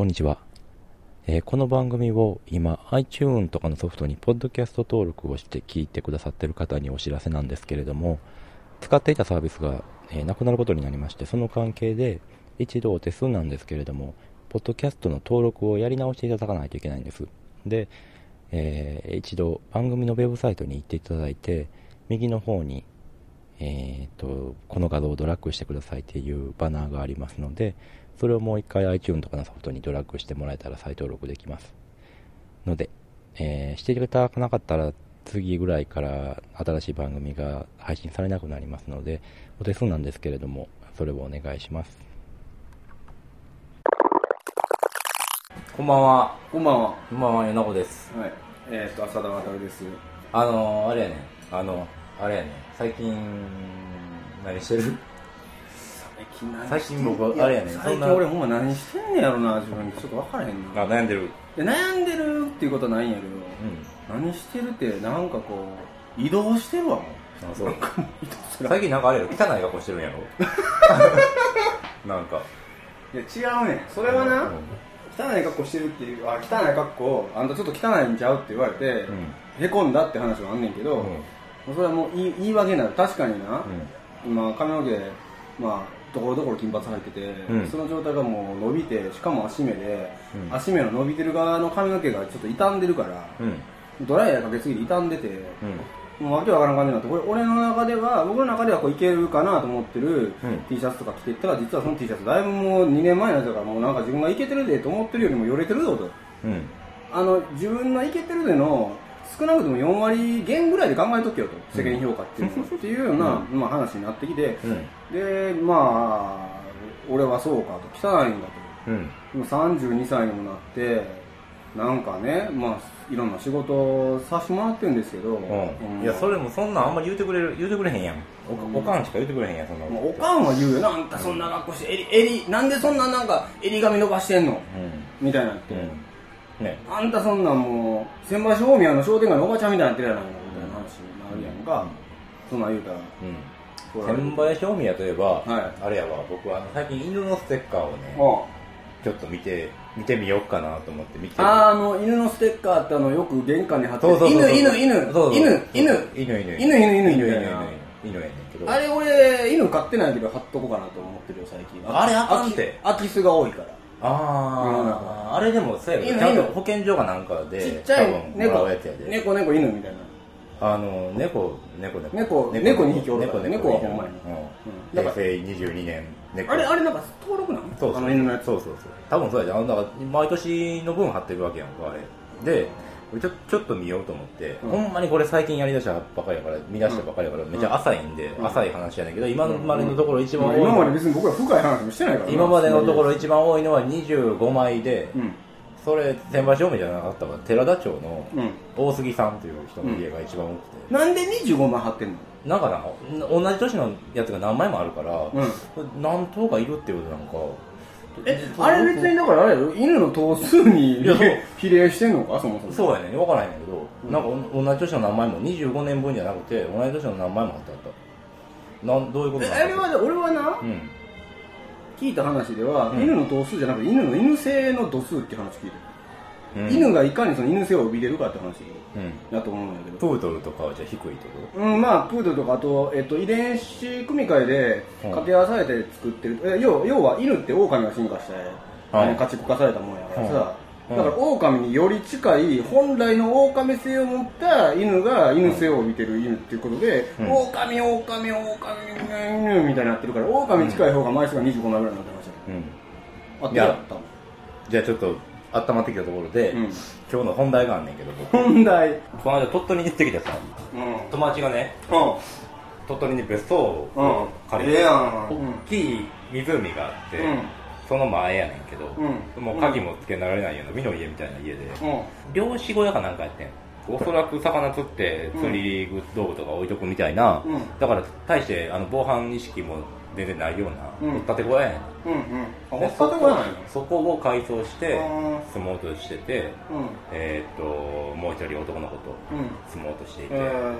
こんにちは。えーこの番組を今 iTune とかのソフトにポッドキャスト登録をして聞いてくださってる方にお知らせなんですけれども、使っていたサービスが、えーなくなることになりまして、その関係で一度お手数なんですけれども、ポッドキャストの登録をやり直していただかないといけないんです。で、えー一度番組のウェブサイトに行っていただいて、右の方にえー、とこの画像をドラッグしてくださいっていうバナーがありますのでそれをもう一回 iTune とかのソフトにドラッグしてもらえたら再登録できますので、えーしていただかなかったら次ぐらいから新しい番組が配信されなくなりますのでお手数なんですけれどもそれをお願いします。こんばんは。こんばんは。こんばんは。米子です。はい。えっ、と、浅田渉です。あのー、あれやねあのあれやね最近何してる？最近僕あれやねん最近俺ほんま何してんねやろな、自分。ちょっと分からへんな。あ悩んでるで悩んでるっていうことはないんやけど、うん何してるって、なんかこう、移動してるわ、もう。あそう移動する。最近なんかあれやろ汚い格好してるんやろ なんかいや、違うねん。それはな、うん汚い格好してるっていう、あ、汚い格好、あんたちょっと汚いんちゃうって言われて、うんへこんだって話はあんねんけど、うんそれはもう言い言い訳になる。確かにな、う今髪の毛まあところどころ金髪入ってて、うん。その状態がもう伸びてしかも足目で、うん。足目の伸びてる側の髪の毛がちょっと傷んでるから、んうん。ドライヤーかけすぎて傷んでて、うん。もうわけわからん感じになってこれ俺の中では僕の中ではこういけるかなと思ってるうん。T シャツとか着てったら実はその T シャツだいぶもう2年前のやつだからもうなんか自分がいけてるでと思ってるよりもよれてるぞと。うん。あの自分のいけてるでの少なくとも4割減ぐらいで考えとけよと世間評価っていうのは、っていうような、まあ、話になってきて、うん。でまあ俺はそうかと汚いんだと。うん。でも32歳にもなってなんかねまあいろんな仕事をさせてもらってるんですけど、うん。いやそれもそんなんあんまり言うてくれる言うてくれへんやん。おおかんしか言うてくれへんやんそんなまあおかんは言うよなあんたそんな格好して襟襟なんでそんななんか襟髪伸ばしてんの？うん。みたいになって、うんね。あんたそんなんもう千葉市大宮の商店街のおばちゃんみたいになってるやないのみたいな話になるやんか、そんなん言うたら。うん。千林正宮といえば、はい。あれやわ僕はあの最近犬のステッカーをねあちょっと見て見てみようかなと思って見てあーあの犬のステッカーってあのよく玄関に貼ってる。犬犬犬。犬犬。犬犬犬。犬犬犬犬。みたいな犬やねんけど。あれ俺犬飼ってないけど貼っとこうかなと思ってるよ最近。あれあかんて。空き巣が多いから。あああれでもそうやけど犬ちゃんと犬。保健所かなんかでちっちゃい猫。猫猫犬みたいな。あの猫猫猫。猫二匹おるから猫猫はほんまに平成22年猫。あれあれなんか登録なのそうそう。あの犬のやつ。そうそうそう。多分そうやで。あのだから毎年の分貼ってるわけやんかあれ。でちょちょっと見ようと思って、うん。ほんまにこれ最近やりだしたばっかりやから見出したばっかりやから、めっちゃ浅いんで、うん。浅い話やねんけど今までのところ一番まあ多い。のは、今まで別に僕ら深い話もしてないからな今までのところ一番多いのは25枚で、うん。それ千葉正面じゃなかったわ寺田町のうん。大杉さんという人の家が一番多くて、なんで25枚貼ってんの？なんかな同じ年のやつが何枚もあるから、うん。何頭かいるっていうことなんかえあれ別にだからあれ犬の頭数に比例してんのか？そもそも。そうやね分からへんけど、なんかお同じ年の何枚も25年分じゃなくて同じ年の何枚もあってあったなんどういうことえなのあれはね俺はなうん。聞いた話では、うん。犬の頭数じゃなくて犬の犬性の度数って話聞いてる、うん。犬がいかにその犬性を帯びれるかって話うん。だと思うんだけど。プードルとかはじゃあ低いってこ？うん、まあプードルとかあと、えっと、遺伝子組み換えでうん。掛け合わされて作ってる、え要要は犬って狼が進化して、はい。家畜化されたもんやからさ、うん。だから狼により近い本来の狼性を持った犬が犬性を帯びてる犬っていうことで、うん。狼狼狼犬みたいになってるから狼に近い方が枚数が25枚ぐらいになってました。とうん。あっややったの？じゃあちょっと温まってきたところで、うん。今日の本題があんねんけど僕。本題。この間鳥取に行ってきてさうん。友達がねうん。鳥取に別荘をうん。借りて、ええやん。大きい湖があって、うん。その前やねんけど、うん。もう鍵もつけられないような美の家みたいな家で、うん。漁師小屋かなんかやってん。おそらく魚釣って釣り道具とか置いとくみたいな、うん。だから大してあの防犯意識も全然ないような、うん。掘ったて小屋やねん。うんうん。あでほったて小屋なんや。そこを改装してうん住もうとしてて、うん。えーっともう一人男の子とうん。住もうとしていて、え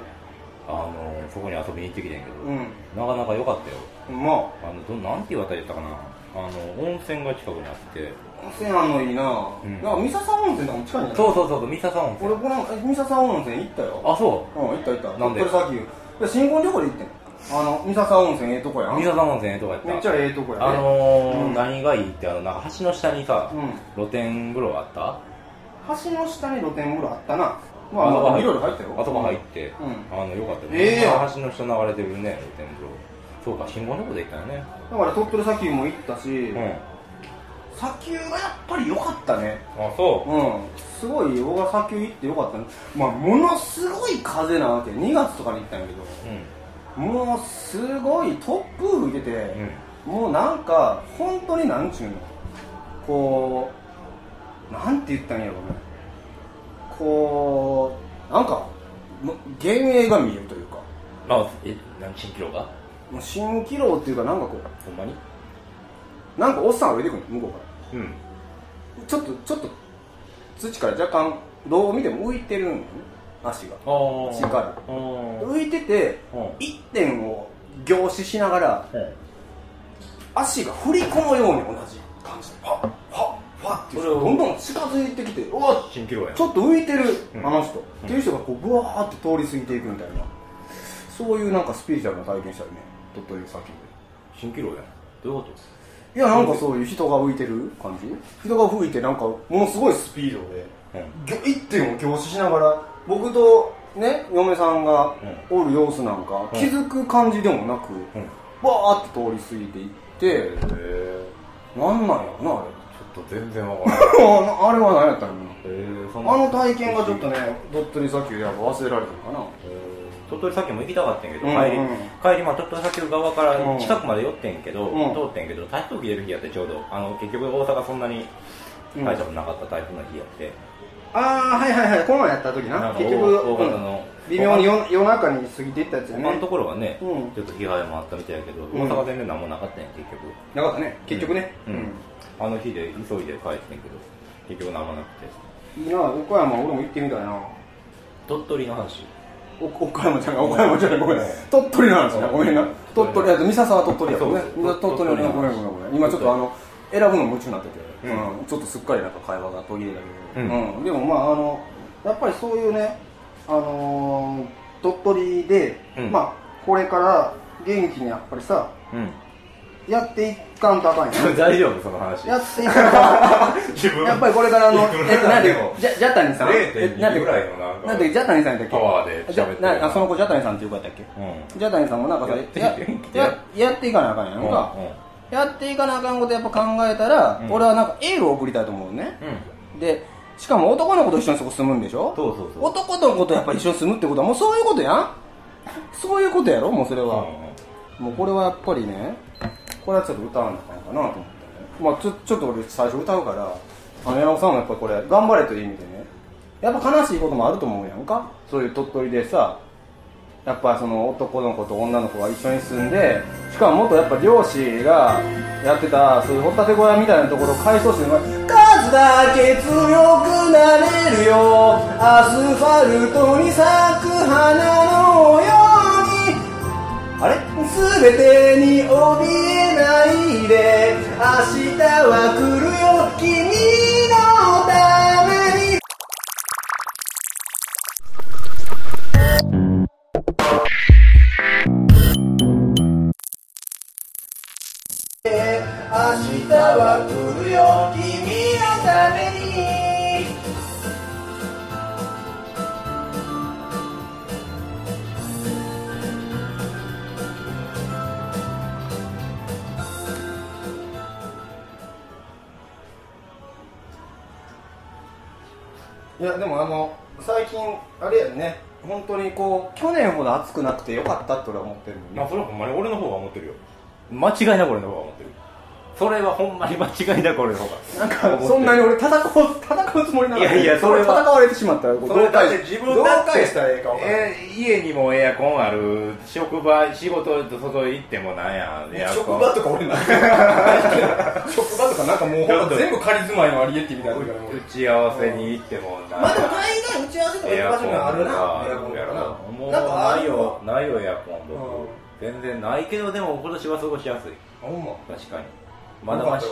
あのそこに遊びに行ってきてんけど、うん。なかなか良かったよ。まあ。のどなんていうあたりやったかな。あの温泉が近くにあって。あ温泉あんのいいな、うん。なんか三笹温泉とかも近いんじゃない？そうそうそう三笹温泉。俺このえ三笹温泉行ったよ。あそう。ん行った行った。なんで？鳥取砂丘で新婚旅行で行ってんあの三笹温泉ええとこやうん。三笹温泉ええとこやった。めっちゃええとこやねあのーうん。何がいいってあのなんか橋の下にさ、うん露天風呂あった？橋の下に露天風呂あったな。まああそこ入っまあいろいろ入ったよ。あ入って、うあのよかったよええやん。橋の下流れてるね露天風呂。そうか新婚旅行で行ったよね。だから鳥取砂丘も行ったし、うん。砂丘がやっぱり良かったね。あそう。ん。すごい僕は砂丘行って良かったね。まあものすごい風なわけ。2月とかに行ったんやけううん。どもうすごい突風吹いてて、うん。もうなんか本当になんちゅうの。こうなんて言ったんやろうね。こうなんか幻影が見えるというか。あえ何新キロが？もう蜃気楼っていうかなんかこほんまに？うなんかおっさんが降りてくるの向こうから。うん。ちょっとちょっと土から若干どう見ても浮いてるんよね足が。しっかり浮いててうん。一点を凝視しながら足が振り込むように同じ感じ。でファッファッファッってどんどん近づいてきてうわ新キロやちょっと浮いてるうん。あの人、っていう人がこうブワーって通り過ぎていくみたいな。そういうなんかスピリチュアルな体験したよね。鳥取砂丘で。新キロやどういうこいやなんかそういう人が浮いてる感じ。人が吹いてなんかものすごいスピードで一点を凝視しながら僕とね嫁さんがおる様子なんか、うん。気づく感じでもなく、うん。バーって通り過ぎていって、なんなんやろなあれ。ちょっと全然わからない あれは何やったんやろな。あの体験がちょっとね鳥取砂丘やっぱ忘れられへんかな。鳥取砂丘も行きたかったんやけど、うんうん。帰り帰りまあ鳥取砂丘側から近くまで寄ってんけど、うん。通ってんけど台風来てる日やってちょうどあの結局大阪そんなに大したことなかった台風の日やって、ああはいはいはい。この前やった時な。結局、うん。微妙に夜夜中に過ぎていったやつや他のねところはね、うん。ちょっと被害もあったみたいやけど、うん。大阪全然何もなかったんや結局。なかったね。結局ね。うん、あの日で急いで帰ってんけど結局何もなくて。いいな岡山俺も行ってみたいな。鳥取の話。お岡山じゃない岡山じゃないごめん鳥取の話な。ごめんな。鳥取や三笹は鳥取やもんね。そうそう鳥取のねごめんごめんごめん。今ちょっとあの選ぶの夢中になってて、うん。うん。ちょっとすっかりなんか会話が途切れたけど、ううん。でもまああのやっぱりそういうねあのー鳥取で、うん。まあこれから元気にやっぱりさうん。やっていかんとあかんやん。大丈夫その話。やっていかんとあかん。自分。やっぱりこれからあの、えっと、なんででも、じゃ、じゃたにさん？えなん0.2で？ぐらいのなんかなんで、じゃたにさんやったっけ？パワーで喋ってその子、じゃたにさんっていう子やったっけ？うん。じゃたにさんもなんかさ、ややややっていかなあかんやんか。やっていかなあかんことやっぱ考えたら、うん。俺はなんかエールを送りたいと思うね。うん。で、しかも男の子と一緒にそこ住むんでしょ？そうそうそう男の子とやっぱ一緒に住むってことはもうそういうことやん？そういうことやろもうそれは。もうこれはやっぱりね、これはちょっと歌わなあかんかなと思ってね。まあちょちょっと俺最初歌うから、あの山本さんもやっぱこれ、頑張れという意味でね、やっぱ悲しいこともあると思うやんか？そういう鳥取でさ、やっぱその男の子と女の子が一緒に住んで、しかももっとやっぱ漁師がやってた、そういう掘ったて小屋みたいなところを改装して、だけ強くなれるよ、アスファルトに咲く花のように、あれ？すべてに怯えないで。明日は来るよ。君のために。明日は来るよ。君のために。いやでもあの最近あれやね。本当にこう去年ほど暑くなくてよかったって俺は思ってるまあそれはほんまに？俺の方が思ってるよ。間違いなく俺の方が思ってるそれはほんまに間違いだこれの方がなんかそんなに俺戦う戦うつもりなのにいやいやそれは。戦われてしまったらそれだって自分だってどう返したらええかえー家にもエアコンある職場仕事外行ってもなんやエアコン職場とか俺ない職場とかなんかもうほんと全部仮住まいのアリエッティみたいな打ち合わせに行ってもなんまあでも大概打ち合わせとか行く場所あるな。エアコンとやろかもうないよないよエアコンとうん。全然ないけどでも今年は過ごしやすい。ほんま。確かにまだまし。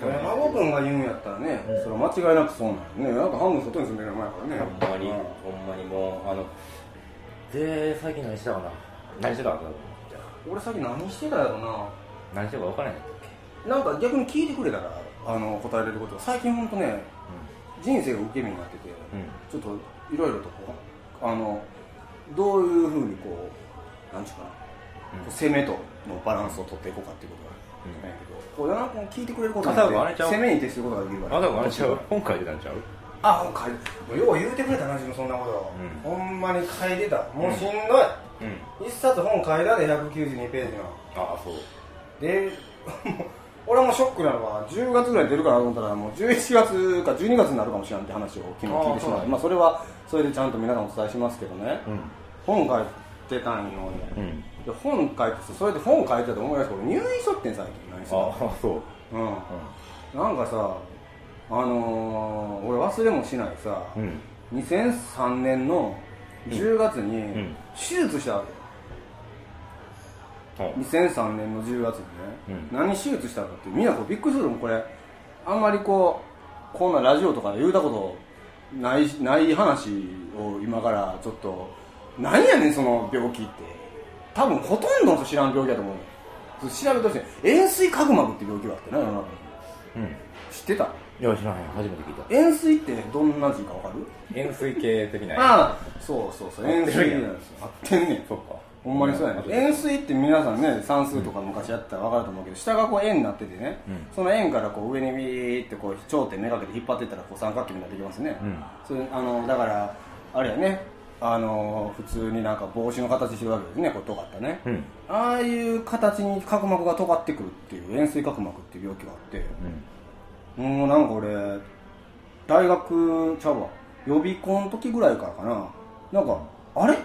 孫君が言うんやったらね、それは間違いなくそうなんよね。なんか半分外に住んでる前からね。ほんまに、うん。ほんまにもうあので最近何してたかな？何してたか俺さっき何してたやろな。あ何してたか分からないんだっけ？なんか逆に聞いてくれたらあの答えれること。最近本当ね人生が受け身になってて、うん。ちょっといろいろとこうあのどういうふうにこうなんちゅうかな、攻めとのバランスを取っていこうかっていうことが、なんやけどこう聞いてくれることによって攻めに徹することができるから。あだからあれちゃう？本書いてたんちゃう？あ本書いてよう言うてくれたな自分そんなこと、ほんまに書いてた。もうしんどい、うん。一冊本書いたで192ページの。ああそう。で 俺はもうショックなのは10月ぐらいに出るかなと思ったらもう11月か12月になるかもしれないって話を昨日聞いてしまってまあそれはそれでちゃんと皆さんお伝えしますけどね、うん。本書いてたんよ、うんで本書いててそれで本書いてたと思い出して俺入院しとってん最近何してああそう。うん。なんかさあのー、俺忘れもしないさ、うん。2003年の10月にん。手術したわけ、2003年の10月にね、うん。何手術したかってみんなこうびっくりするもんこれ。あんまりこうこんなラジオとかで言うたことないない話を今からちょっと何やねんその病気って多分ほとんどの人知らん病気だと思う。調べてほしい。塩水角膜って病気があってな世の中に。うん。知ってた？いや知らへん初めて聞いた。塩水ってどんな字かわかる？円錐形的なああそうそうそう。塩水なんですよ合ってんねん。そっか。ほんまにそうやね、うん円錐って皆さんね算数とか昔やったら分かると思うけど下がこう円になっててね、うん。その円からこう上にビーってこう頂点めがけて引っ張っていったらこう三角形になってきますね、うん。それあのだからあれやねあの普通になんか帽子の形してるわけですねこう尖ったね、うん。ああいう形に角膜が尖ってくるっていう円錐角膜っていう病気があって。うん。もうなんか俺大学ちゃうわ。予備校の時ぐらいからかな。なんかあれ？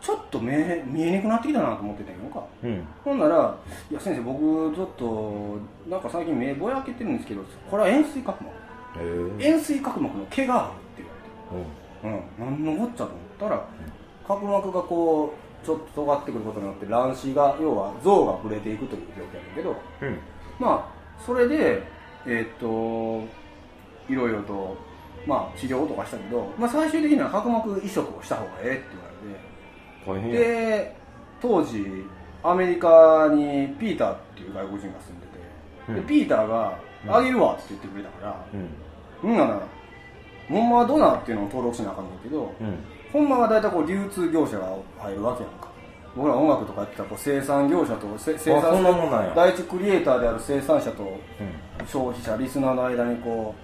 ちょっと目見えにくなってきたなと思ってたんよか。うん。ほんなら「いや先生僕ちょっとなんか最近目ぼやけてるんですけどこれは円錐角膜。円錐角膜の毛がある」って言われてうん。何のこっちゃと思ったら角膜がこうちょっと尖ってくることによって卵子が要は像がぶれていくという状況やねんけどうん。まあそれでえーっといろいろとまあ治療とかしたけど、まあ、最終的には角膜移植をした方がええって言われて。大変や。で当時アメリカにピーターっていう外国人が住んでて、うん。でピーターが「あげるわ」って言ってくれたから、うん。うんならほんまはドナーっていうのを登録しなあかんねんけど、うん。ほんまは大体こう流通業者が入るわけやんか。僕ら音楽とかやってたらこう生産業者とせ生産そんなもんなんや。第一クリエイターである生産者とうん。消費者リスナーの間にこ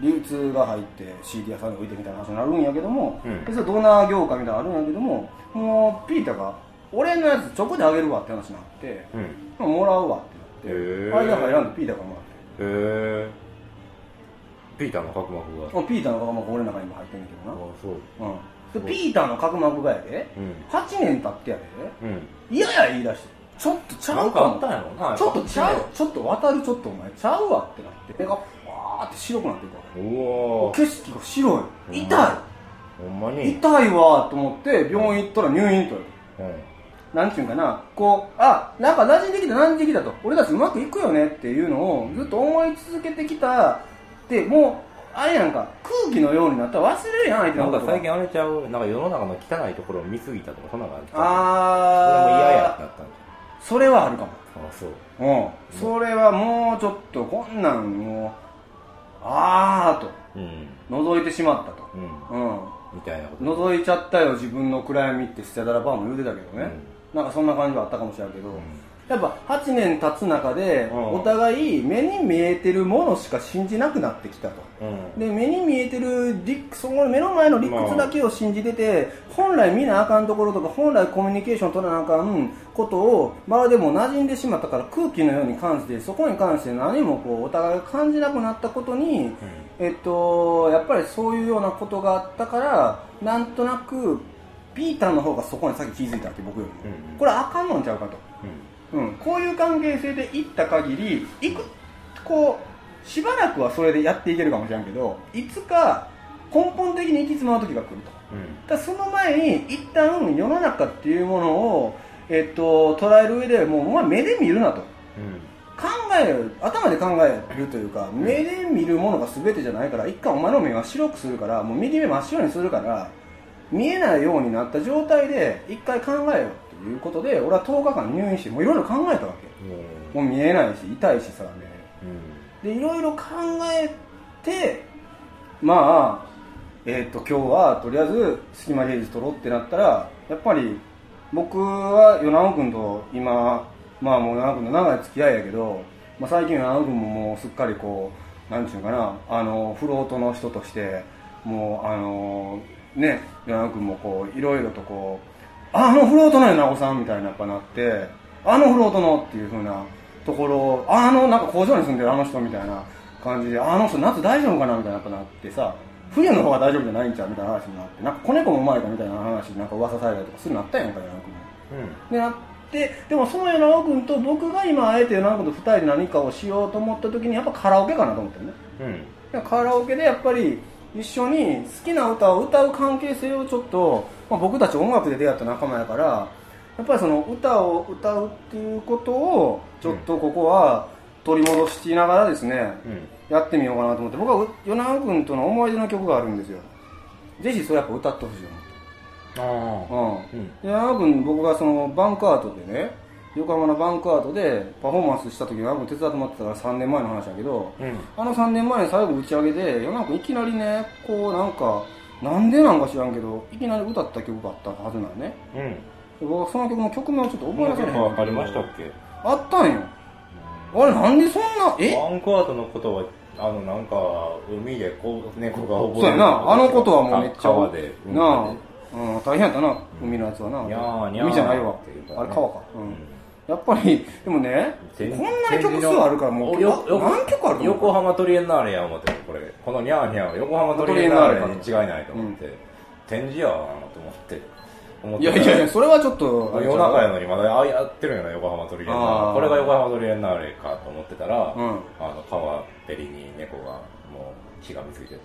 う流通が入って CD 屋さんに置いてみたいな話になるんやけども、うん。でそれドナー業界みたいなのあるんやけどももうピーターが「俺のやつチョコであげるわ」って話になってうん。へ「まあもらうわ」ってなって間入らんでピーターがもらって。えピーターの角膜が。ピーターの角膜俺の中にも入ってんねんけあどそう。な、うん、でピーターの角膜がやで。うん。8年経ってやで。うん。嫌や言い出して。ちょっとちゃなんうかもかちょっとちゃうちょっと渡るちょっとお前。ちゃうわってなって。目がわーって白くなっていくわ景色が白い。うん痛い。ほんまに。痛いわと思って病院行ったら入院とう。ん。なんていうんかな。こうあなんか馴染んできた馴染んできたと。俺たちうまくいくよねっていうのをずっと思い続けてきたってもうあれやんか空気のようになった。ら忘れるやん相手のことなんか最近あれちゃうなんか世の中の汚いところを見すぎたとかそんなのがあった。それもあ嫌やってなったんそれはあるかも。あそう。うん。それはもうちょっとこんなんもうあーと。うん。覗いてしまったと。うん。うん。みたいなこと。覗いちゃったよ自分の暗闇ってスチャダラパーも言うてたけどね、なんかそんな感じはあったかもしれんけど、やっぱ8年経つ中でうん。お互い目に見えてるものしか信じなくなってきたと。うん。で目に見えてる理その目の前の理屈だけを信じてて、本来見なあかんところとか本来コミュニケーション取らなあかんことをまるでもう馴染んでしまったから空気のように感じてそこに関して何もこうお互いが感じなくなったことに、えっと、やっぱりそういうようなことがあったからなんとなくピーターの方がそこに先気づいたわけ僕より。も、うん。これあかんのんちゃうかと。うん、こういう関係性でいった限りいくこうしばらくはそれでやっていけるかもしれんけどいつか根本的に行き詰まる時が来ると。うん。だその前に一旦世の中っていうものを、えっと、捉える上でもうお前目で見るなと。考える頭で考えるというか目で見るものが全てじゃないから一回お前の目は白くするからもう右目真っ白にするから見えないようになった状態で一回考えよう。ということで俺は10日間入院してもういろいろ考えたわけもう見えないし痛いしさね。でいろいろ考えてまあえっ、と今日はとりあえず隙間芸術取ろうってなったらやっぱり僕は与那君と今まあもう与那君と長い付き合いやけど、まあ、最近与那君ももうすっかりこうなんていうかなあのフロートの人としてもうあのね与那君もこういろいろとこうああのフロートのよなおさんみたいなやっぱなってあのフロートのっていうふうなところあのなんか工場に住んでるあの人みたいな感じであの人夏大丈夫かなみたいなやっぱなってさ冬の方が大丈夫じゃないんちゃうみたいな話になってなんか子猫も生まれたみたいな話なんか噂されたりとかするのあったやんか柳君でなってでもその柳君と僕が今あえて柳君と二人で何かをしようと思った時にやっぱカラオケかなと思ってるね。でカラオケでやっぱり一緒に好きな歌を歌う関係性をちょっと、まあ、僕たち音楽で出会った仲間やからやっぱりその歌を歌うっていうことをちょっとここは取り戻しながらですね、やってみようかなと思って僕は与那君との思い出の曲があるんですよ。ぜひそれやっぱ歌ってほしいと思って。うん。で与那君僕がそのバンクアートでね横浜のバンクアートでパフォーマンスした時に手伝ってもらってたから3年前の話だけど、あの3年前に最後打ち上げで与那君いきなりねこうなんかなんでなんか知らんけどいきなり歌った曲があったはずなのね。で僕はその曲の曲名をちょっと覚えなされへんわかりましたっけ？あったんよ。あれなんでそんなえ？バンクアートのことはあのなんか海でこう猫が溺そうやな。あのことはもうめっちゃ川で。なあ、うん、大変やったな海のやつはな。にゃーにゃー海じゃないわ。あれ川か。うんやっぱりでもねこ展んなに曲数あるからもうよよ何曲あるの横浜トリエンナーレや思ってこれこのニャーニャーは横浜トリエンナーレに違いないと思って、展示やなと思っていやいやいやそれはちょっと夜中やのにまだあやってるんやな横浜トリエンナあー。ーレこれが横浜トリエンナーレかと思ってたら、うん。あの川べりに猫がもうしがみついてて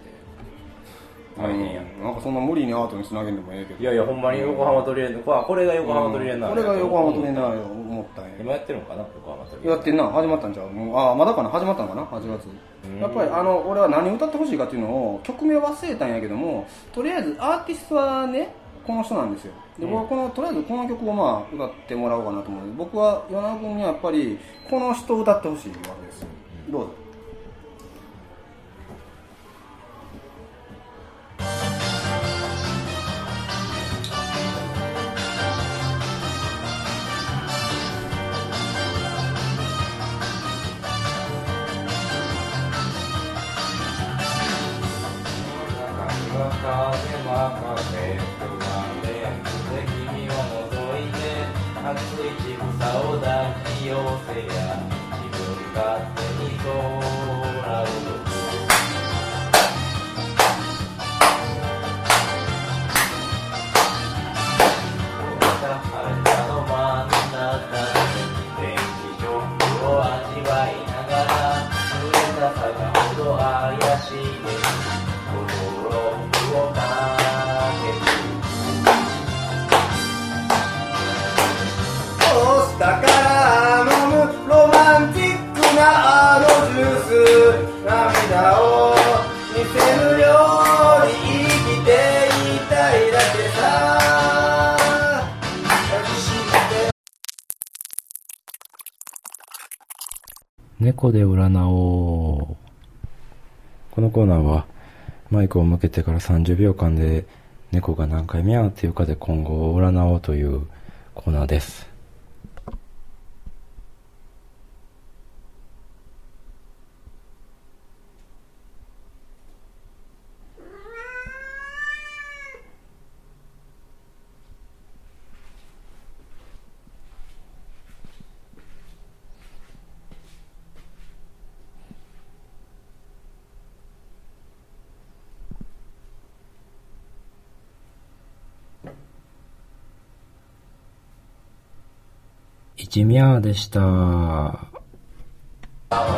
大変やん、うん。なんかそんな無理にアートにつなげんでもええけど。いやいやほんまに横浜トリエンナーレこれが横浜トリエンナこれが横浜トリエンナーレ思ったんや。今やってるのかな横浜トリエン。ナーレやってんな。始まったんちゃう？もうああまだかな？始まったんかな？8月うん。やっぱりあの俺は何歌ってほしいかっていうのを曲名忘れたんやけどもとりあえずアーティストはねこの人なんですよ。で僕はこのとりあえずこの曲をまあ歌ってもらおうかなと思う僕は与那君にはやっぱりこの人を歌ってほしいわけですどうぞ占おう。このコーナーはマイクを向けてから30秒間で猫が何回目やっていうかで今後を占おうというコーナーです。一宮でした。バラバ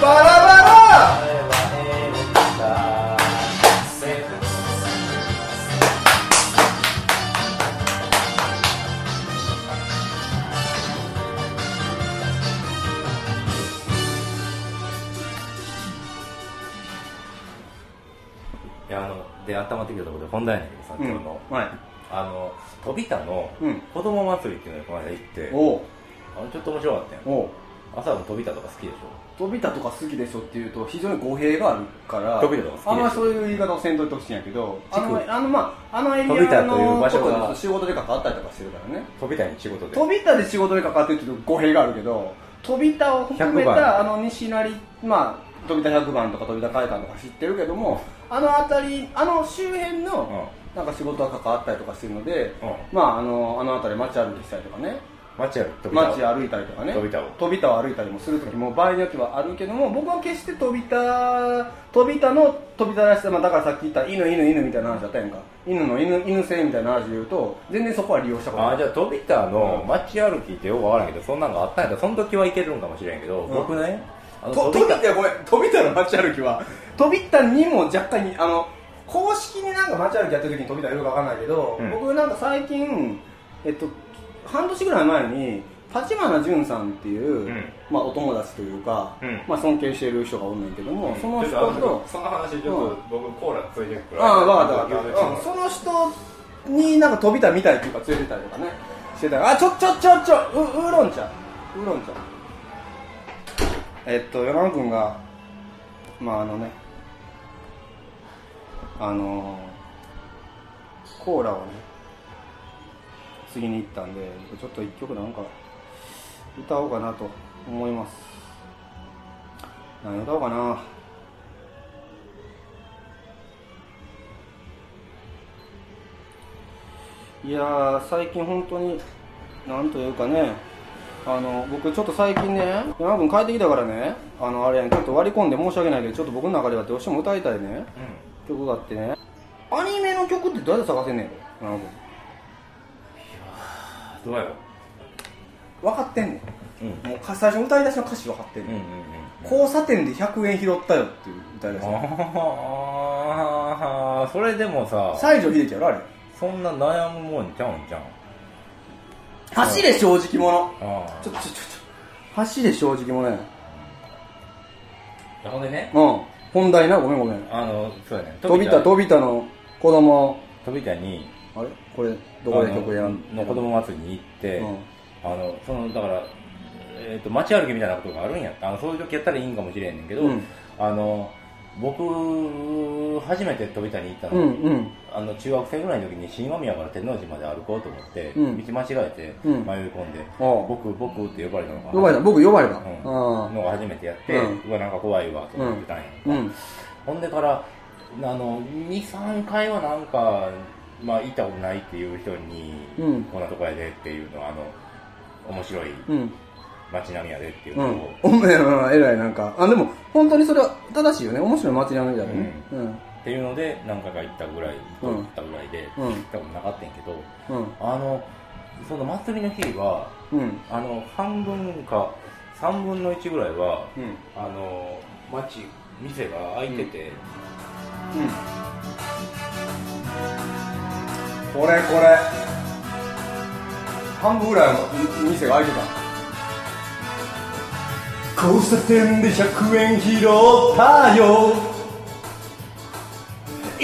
ラいや、あの、で、頭ってきたところで本題やねんけどさ、今日の。はいあの、飛び田のうん。子供祭りっていうのにこの間行って、あのちょっと面白かったよ。おう。朝の飛び田とか好きでし飛びたとか好きでしょっていうと非常に語弊があるから飛びたとか好きあんまりそういう言い方をせんといてほしいんやけどあのあのまああのエリアの場所が仕事で関わったりとかしてるからね。ょ。飛び田に仕事で。飛びたで仕事で関わってるっていうと語弊があるけど飛びたを含め100番。たあの西成まあ飛びた100番とか飛びた会館とか知ってるけどもあの辺りあの周辺のなんか仕事が関わったりとかしてるので、うん。まああのあの辺り街歩きしたりとかね。街歩街歩いたりとかね。飛び田を飛び田を歩いたりもする時も場合によってはあるけども僕は決して飛び田飛び田の飛び田らしさ、まあ、だからさっき言った犬犬犬みたいな話だったやんか。犬の犬犬性みたいな話で言うと全然そこは利用したことない。あじゃあ飛び田の街歩きってよくわからんけどそんなんがあったんやったらその時はいけるんかもしれんけど、ん。僕ね飛び田田ごめん飛び田の街歩きは飛び田にも若干にあの公式になんか街歩きやってる時に飛び田いるかわかんないけど、うん。僕なんか最近えっと半年ぐらい前に立花潤さんっていう、うん。まあ、お友達というか、うん。まあ、尊敬している人がおんねんけども、その人とその話ちょっと、うん。僕コーラついてくるああ分かった分かった、うん。その人になんか飛びたみたいっていうか連れてたりとかねしてたらあちょちょちょちょうウーロン茶。ウーロン茶。えっと山野君がまああのねあのコーラをね次に行ったんでちょっと一曲なんか歌おうかなと思います。何歌おうかな。いや最近本当になんというかねあの僕ちょっと最近ね山君帰ってきたからねあのあれやんちょっと割り込んで申し訳ないけどちょっと僕の中ではどうしても歌いたいね。うん。曲があってね。アニメの曲ってどうやって探せんねん？山君どうやろ分かってんねうん。んもうか最初の歌い出しの歌詞分かってんねん、うんうんうん交差点で100円拾ったよっていう歌い出し。ああそれでもさ西城秀樹やろあれ。そんな悩むもんちゃうんじゃん？走れ正直者。あちょちょちょちょ。走れ正直者やあほん。でね。うん本題なごめんごめん。あのそうやね。飛びた飛びた。の子供。飛びたにあれ？これどこで曲やん？の子供祭りに行って、うん。あのそのだから、えー、と街歩きみたいなことがあるんや。あのそういう時やったらいいんかもしれんねんけど、うん。あの僕初めて飛びたに行ったの,、うんうんあの中学生ぐらいの時に新大宮から天王寺まで歩こうと思って、うん。道間違えてうん。迷い込んで、ああ。僕僕って呼ばれたのが呼ばれた。僕呼ばれた。うん。あのが初めてやって、ううわなんか怖いわと思ってたんや、うん。ほんでからあの23回はなんか、まあ、行ったことないっていう人に、うん。こんなとこやでっていうのはあの面白いうん。街並みやでっていううのを、ん。おめえは偉いなんか。あでも本当にそれは正しいよね。面白い街並みだよね。うんっていうので何回か行ったぐらいうん行ったぐらいで、うん。行ったことなかったんやけどうん。あのその祭りの日はうん。あの半分か3分の1ぐらいはうん。あの街店が開いてて、これこれ。半分ぐらいの店が開いてた。交差点で100円拾ったよ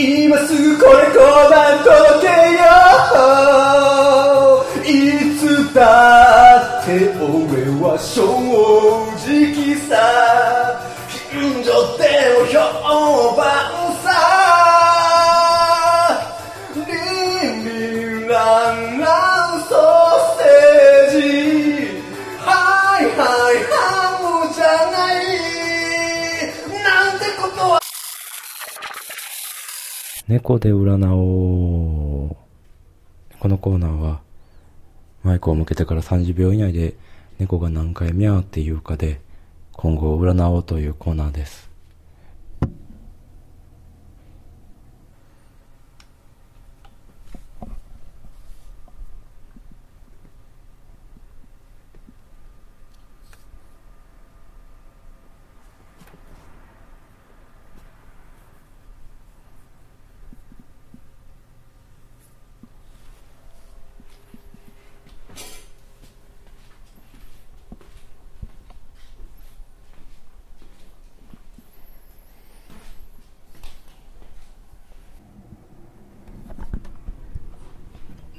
今すぐこれ交番届けよ。いつだって俺は正直さ。近所でも評判猫で占おう。このコーナーは、マイクを向けてから30秒以内で猫が何回ミャーって言うかで、今後を占おうというコーナーです。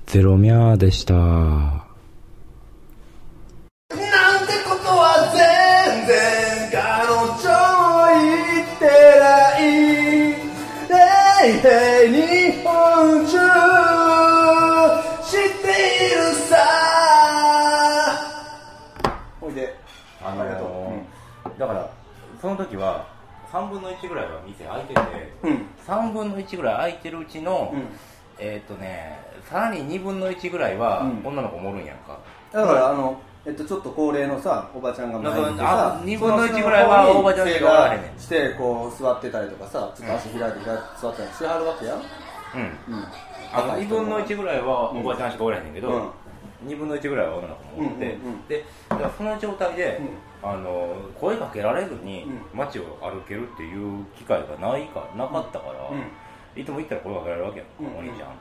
ゼロミャーでした。なんてことは全然彼女も言ってない。へいへい日本中知っているさ。ほいであありがとうだから、その時は、3分の1ぐらいは店開いてて、うん。3分の1ぐらい空いてるうちの、うん。えっ、とね、さらに2分の1ぐらいはうん。女の子もおるんやんか。だからあのえっと、ちょっと高齢のさおばちゃんが前にさ二分の一ぐらいはおばちゃんしかおらへんねん。してこう座ってたりとかさちょっと足開いて座ったりしはるわけやん。うん。うん。あの2分の1ぐらいはおばちゃんしかおらへんけど、うん。2分の1ぐらいは女の子もおって、でだからその状態で、あの声かけられずにうん。街を歩けるっていう機会がないかなかったから、うんいつも行ったら声かけられるわけやん、うんお兄ちゃん、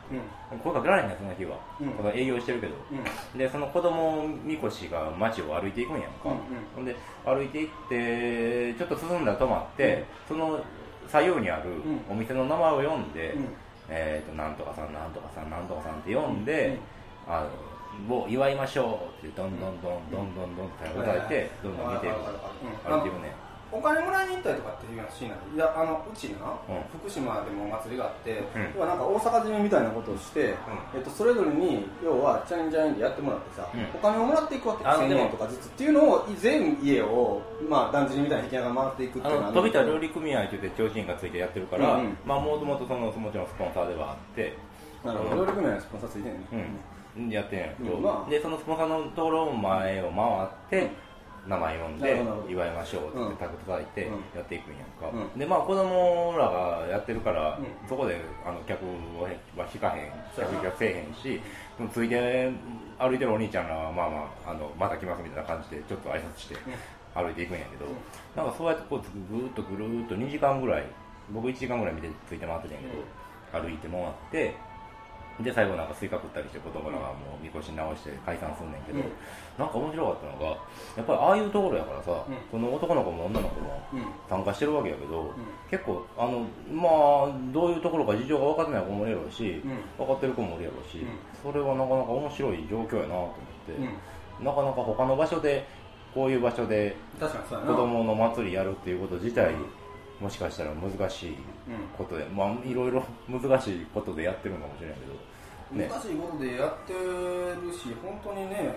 うん。声かけられへんねんその日は、うん。営業してるけど、うん。でその子供みこしが街を歩いていくんやんか、うんで歩いていってちょっと進んだら止まって、その左右にあるうん。お店の名前を読んで、うん。えー、となんとかさんなんとかさんなんとかさんって読んで、あのを祝いましょうってどんどんどんどんどんどんって答えてどんどん見ていくうん。歩いていくねお金もらいに行ったりとかっていうようなシーンないやあのうちな、うん。福島でもお祭りがあって、うん。要はなんか大阪締めみたいなことをして、えっと、それぞれに要はチャインチャインでやってもらってさ、うん。お金をもらっていくわけ。1000あでも円とかずつっていうのを全家を、まあ、だんじりみたいに引きながら回っていくってあいうの飛び田料理組合といって提灯がついてやってるから、うんうん。まあもともとそのもちろんスポンサーではあってなるほど。料理組合のスポンサーついてんね、うん、やってんやけど、うん。まあでそのスポンサーのところを前を回って、名前読んで祝いましょうって言うんってタグ叩いてうん。やっていくんやんか、うん。でまあ子供らがやってるから、うん。そこであの客は引かへん客引かせえへんしついで歩いてるお兄ちゃんらはまあまああのまた来ますみたいな感じでちょっと挨拶して歩いていくんやけど、なんかそうやってこうぐーっとぐるーっと2時間ぐらい僕1時間ぐらい見てついて回ってたんやけど、歩いて回ってで最後なんかスイカ食ったりして子供らがもうみこし直して解散すんねんけど、うん。なんか面白かったのがやっぱりああいうところやからさ、うん。その男の子も女の子もうん。参加してるわけやけど、結構あのまあどういうところか事情が分かってない子もいるやろうし、うん。分かってる子もいるやろうし、うん。それはなかなか面白い状況やなと思って、うん。なかなか他の場所でこういう場所で子供の祭りやるっていうこと自体、もしかしたら難しいうん。ことで、まあいろいろ難しいことでやってるのかもしれないけど、ね難しいことでやってるし本当にね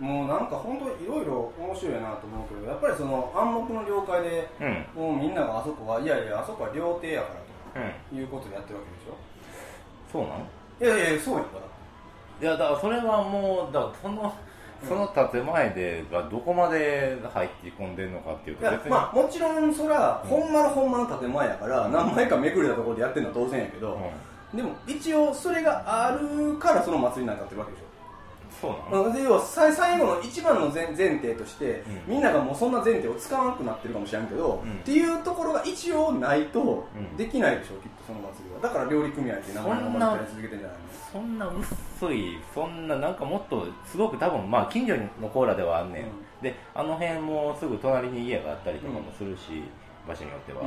もうなんか本当いろいろ面白いなと思うけどやっぱりその暗黙の了解でうん。もうみんながあそこはいやいやあそこは料亭やからうん。ということでやってるわけでしょ？そうなのいやいやいやそうやんからいやだからそれはもうだからそのその建前でがどこまで入って込んでるのかっていうと別に、まあもちろんそれはうんほんまのほんまの建前やから何枚かめくれたところでやってるのは当然やけど、うんでも一応それがあるからその祭りになってるわけでしょ。そうなの、で要はさ最後の一番の前前提として、うん。みんながもうそんな前提を使わなくなってるかもしれんけど、うん。っていうところが一応ないとん。できないでしょうきっとその祭りは。だから料理組合って名前がまだ続けてんじゃないのそんな薄いそんななんかもっとすごく多分まあ近所のコーラではあんねん、うん。であの辺もすぐ隣に家があったりとかもするし、場所によっては、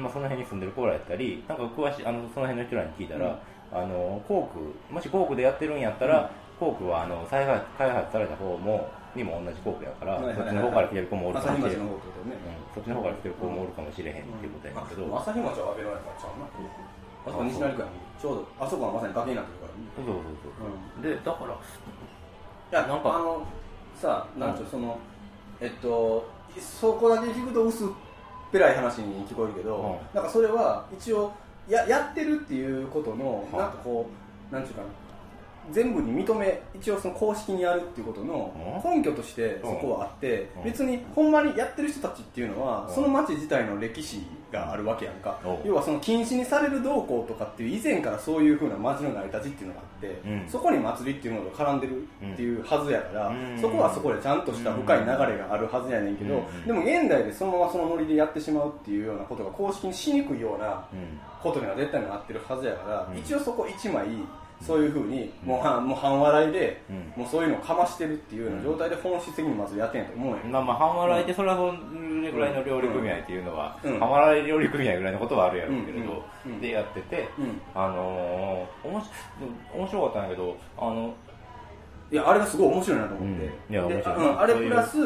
まあ、その辺に住んでるコーラやったりなんか詳しいあのその辺の人らに聞いたら、あのコークもしコークでやってるんやったら、コークはあの再開発された方もにも同じコークやから、そっちの方から来てる子もおるか朝日もしれん、うん。そっちの方から来てる子もおるかもしれへんっていうことやけど、あ朝日町は安倍のやからちゃうな。あそこ西成区やん。ちょうどあそこはまさに崖になってるから、そうそうそうそう、でだからいやなんかあのさなんちゅうそのえっとそこだけ聞くと薄っぺらい話に聞こえるけど、うん。なんかそれは一応ややってるっていうことの、うん。なんかこうなんちゅうかな全部に認め一応その公式にやるっていうことのうん？根拠としてそこはあって、うん。別にほんまにやってる人たちっていうのは、うん。その町自体の歴史があるわけやんか、うん。要はその禁止にされる動向とかっていう以前からそういうふうな町の成り立ちっていうのがあって、うん。そこに祭りっていうものが絡んでるっていうはずやから、うん。そこはそこでちゃんとした深い流れがあるはずやねんけど、うん。でも現代でそのままそのノリでやってしまうっていうようなことが公式にしにくいようなうん。ことには絶対なってるはずやから、うん。一応そこ1枚そういうふうにもう半 もう半笑いで、うん。もうそういうのをかましてるっていうような状態で本質的にまずやってんやと思うや。ん、まあまあ半笑いでそれはそれぐらいの料理組合っていうのは、うん。半笑い料理組合ぐらいのことはあるやろうけれど、うん。うん。でやってて、うん。あのー、おもし面白かったんやけどあのいやあれがすごい面白いなと思って、うん。いや面で白い。うんあれプラス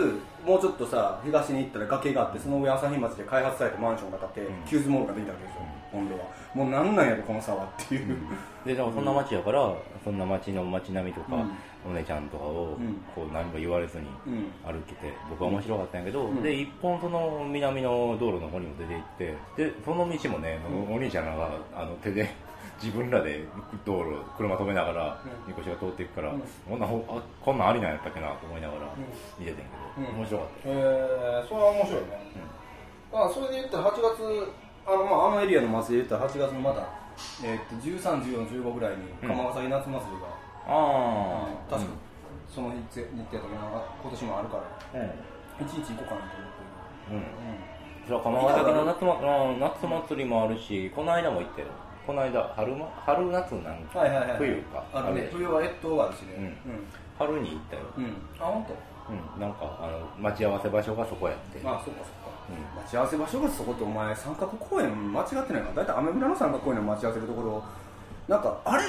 もうちょっとさ東に行ったら崖があってその上朝日町で開発されたマンションが建って、うん。キューズモールができたわけでしょ、本当はもうなんなんやろこの差はっていう、ででもそんな街やから、そんな街の街並みとか、うん。お姉ちゃんとかをうん。こう何も言われずにうん。歩けて僕は面白かったんやけど、うん。で一本その南の道路の方にも出て行ってでその道もね、お兄ちゃんらがあの手で 自分らで道路車止めながらうん。みこしが通っていくから、うん。こんなあこんなんありなんやったっけなと思いながらん。見ててんけど、うん。面白かった。へえそれは面白いね、あそれで言ったら8月あの,、まあ、あのエリアの祭りで言ったら8月のまだ、えー、と131415ぐらいにうん。釜ヶ崎夏祭りが、ああ確かその日程日程とか今年もあるからうん、いちいち行こうかなと思ってる。うん。それは釜ヶ崎の夏,、夏祭りもあるしこの間も行ったよ。この間春,、ま、春夏なんか、はいはいはい冬かあのねれ。冬は越冬があるしね。うん。春に行ったよ、うん、うん、あ本うん、なんかあの待ち合わせ場所がそこやって、当。まあそっかそっか。うん。待ち合わせ場所がそこってお前三角公園間違ってないか大体アメ村の三角公園の待ち合わせるところなんかあれ？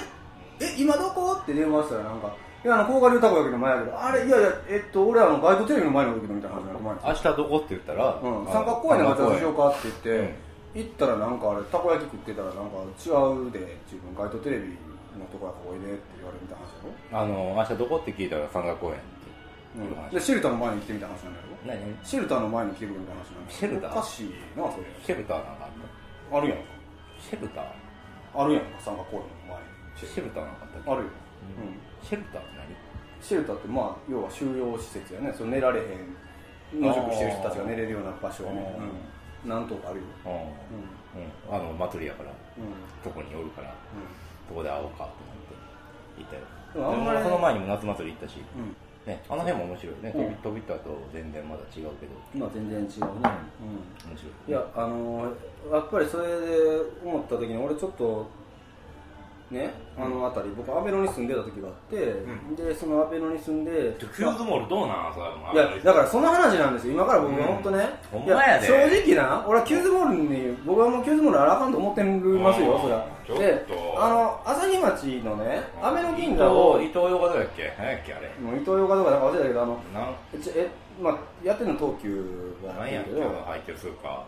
え今どこ？って電話したらなんかいやあの高画流たこ焼きの前やけどあれ？いやいやえっと俺あのガイドテレビの前の時のみたいな話にな明日どこ？って言ったら、うん、あ三角公園で待ち合わせしようかって言って、うん。行ったらなんかあれたこ焼き食ってたらなんか違うで自分ガイドテレビのとこやからおいでって言われるみたいな話やろ？あの明日どこ？って聞いたら三角公園でシェルターの前に来てみたいな話なんだよ何？シェルターの前に来てくるみたいな話なんだシェルター？おかしいなそれ。シェルターなんかあるのあるやんか。シェルター？あるやんか三角公園の前に。シェルターなんかあったあるよ、うん。うん。シェルターって何？シェルターってまあ要は収容施設やね。その寝られへん。野宿してる人たちが寝れるような場所やね。うん。なんとかあるよ。うん、うん、あの祭りやから。うん。うんそこにおるから。そこで会おうかと思って行ったよ。でもあんまりでもその前にも夏祭り行ったし、うんね、あの辺も面白いね、うん。飛び飛びとあと全然まだ違うけど。まあ全然違うね、うん面白い。いやあのーやっぱりそれで思った時に俺ちょっとねあの辺り僕アベノに住んでた時があって、ん。でそのアベノに住んでキューズモールどうなんそれいやだからその話なんですよ。今から僕は本当ね、ほん正直な俺はキューズボールに僕はもうキューズボールあらあかんと思ってますようんそりゃ。であの朝日町のねアベノ銀座を伊藤洋華堂やっけ何やっけあれ。もう伊東洋華堂かなんか忘れたけどあのなんえちえまあやってるの東急が何やっけやってるけど入ってるスーパ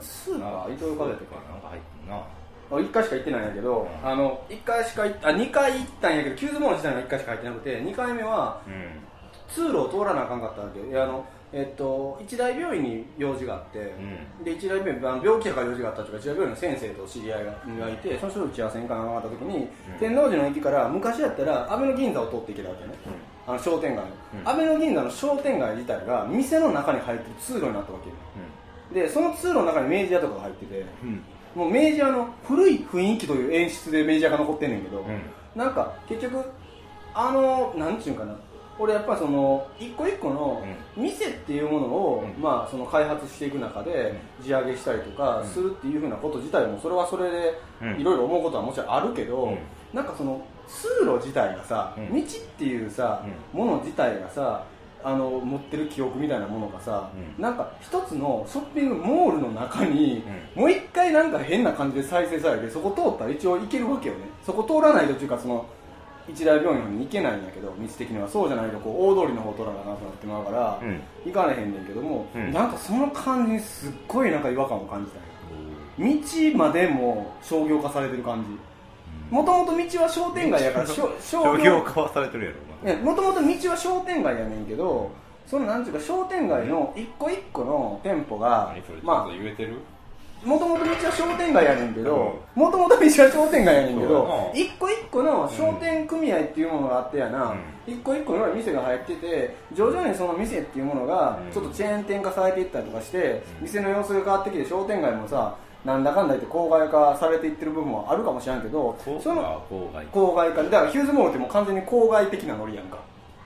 スーーパー伊東洋華堂やったっけなんか入ってるな1回しか行ってないんやけど、うん。あの1回しか行っあ2回行ったんやけどキューズモール自体が1回しか入ってなくて2回目はうん。通路を通らなあかんかったわけ。いやあのえっと一大病院に用事があって、うで一大病院あの病気やから用事があったとか一大病院の先生と知り合いががいてその人と打ち合わせに行かなかった時に、うん。天王寺の駅から昔やったら阿部の銀座を通っていけたわけね、あの商店街の、うん。阿部の銀座の商店街自体が店の中に入ってる通路になったわけよ。でその通路の中に明治屋とかが入っててうんもう明治屋の古い雰囲気という演出で明治屋が残ってんねんけど、うん。なんか結局あのなんちゅうんかな。俺やっぱりその一個一個の店っていうものを、うん。まあその開発していく中で地上げしたりとかうん。するっていうふうなこと自体もそれはそれでうん。いろいろ思うことはもちろんあるけど、うん。なんかその通路自体がさ、うん。道っていうさ、もの自体がさあの持ってる記憶みたいなものがさ、うん。なんか一つのショッピングモールの中に、もう一回なんか変な感じで再生されてそこ通ったら一応行けるわけよね。そこ通らないとっていうかその一大病院に行けないんやけど道的にはそうじゃないとこう大通りの方通らなあかんくなってまうから、うん。行かれへんねんけども、うん。なんかその感じにすっごいなんか違和感を感じたよ道までも商業化されてる感じもともと道は商店街やから商商業。化はされてるやろもともと道は商店街やねんけどそのなんていうか商店街の一個一個の店舗がまと言えてる？あもともと道は商店街やねんけどもともと道は商店街やねんけどな。一個一個の商店組合っていうものがあってやな、うん。一個一個の店が入ってて徐々にその店っていうものがうん。ちょっとチェーン店化されていったりとかして、うん。店の様子が変わってきて商店街もさなんだかんだ言って郊外化されていってる部分はあるかもしれんけどこその郊外郊外化でだからヒューズモールってもう完全に郊外的なノリやんか。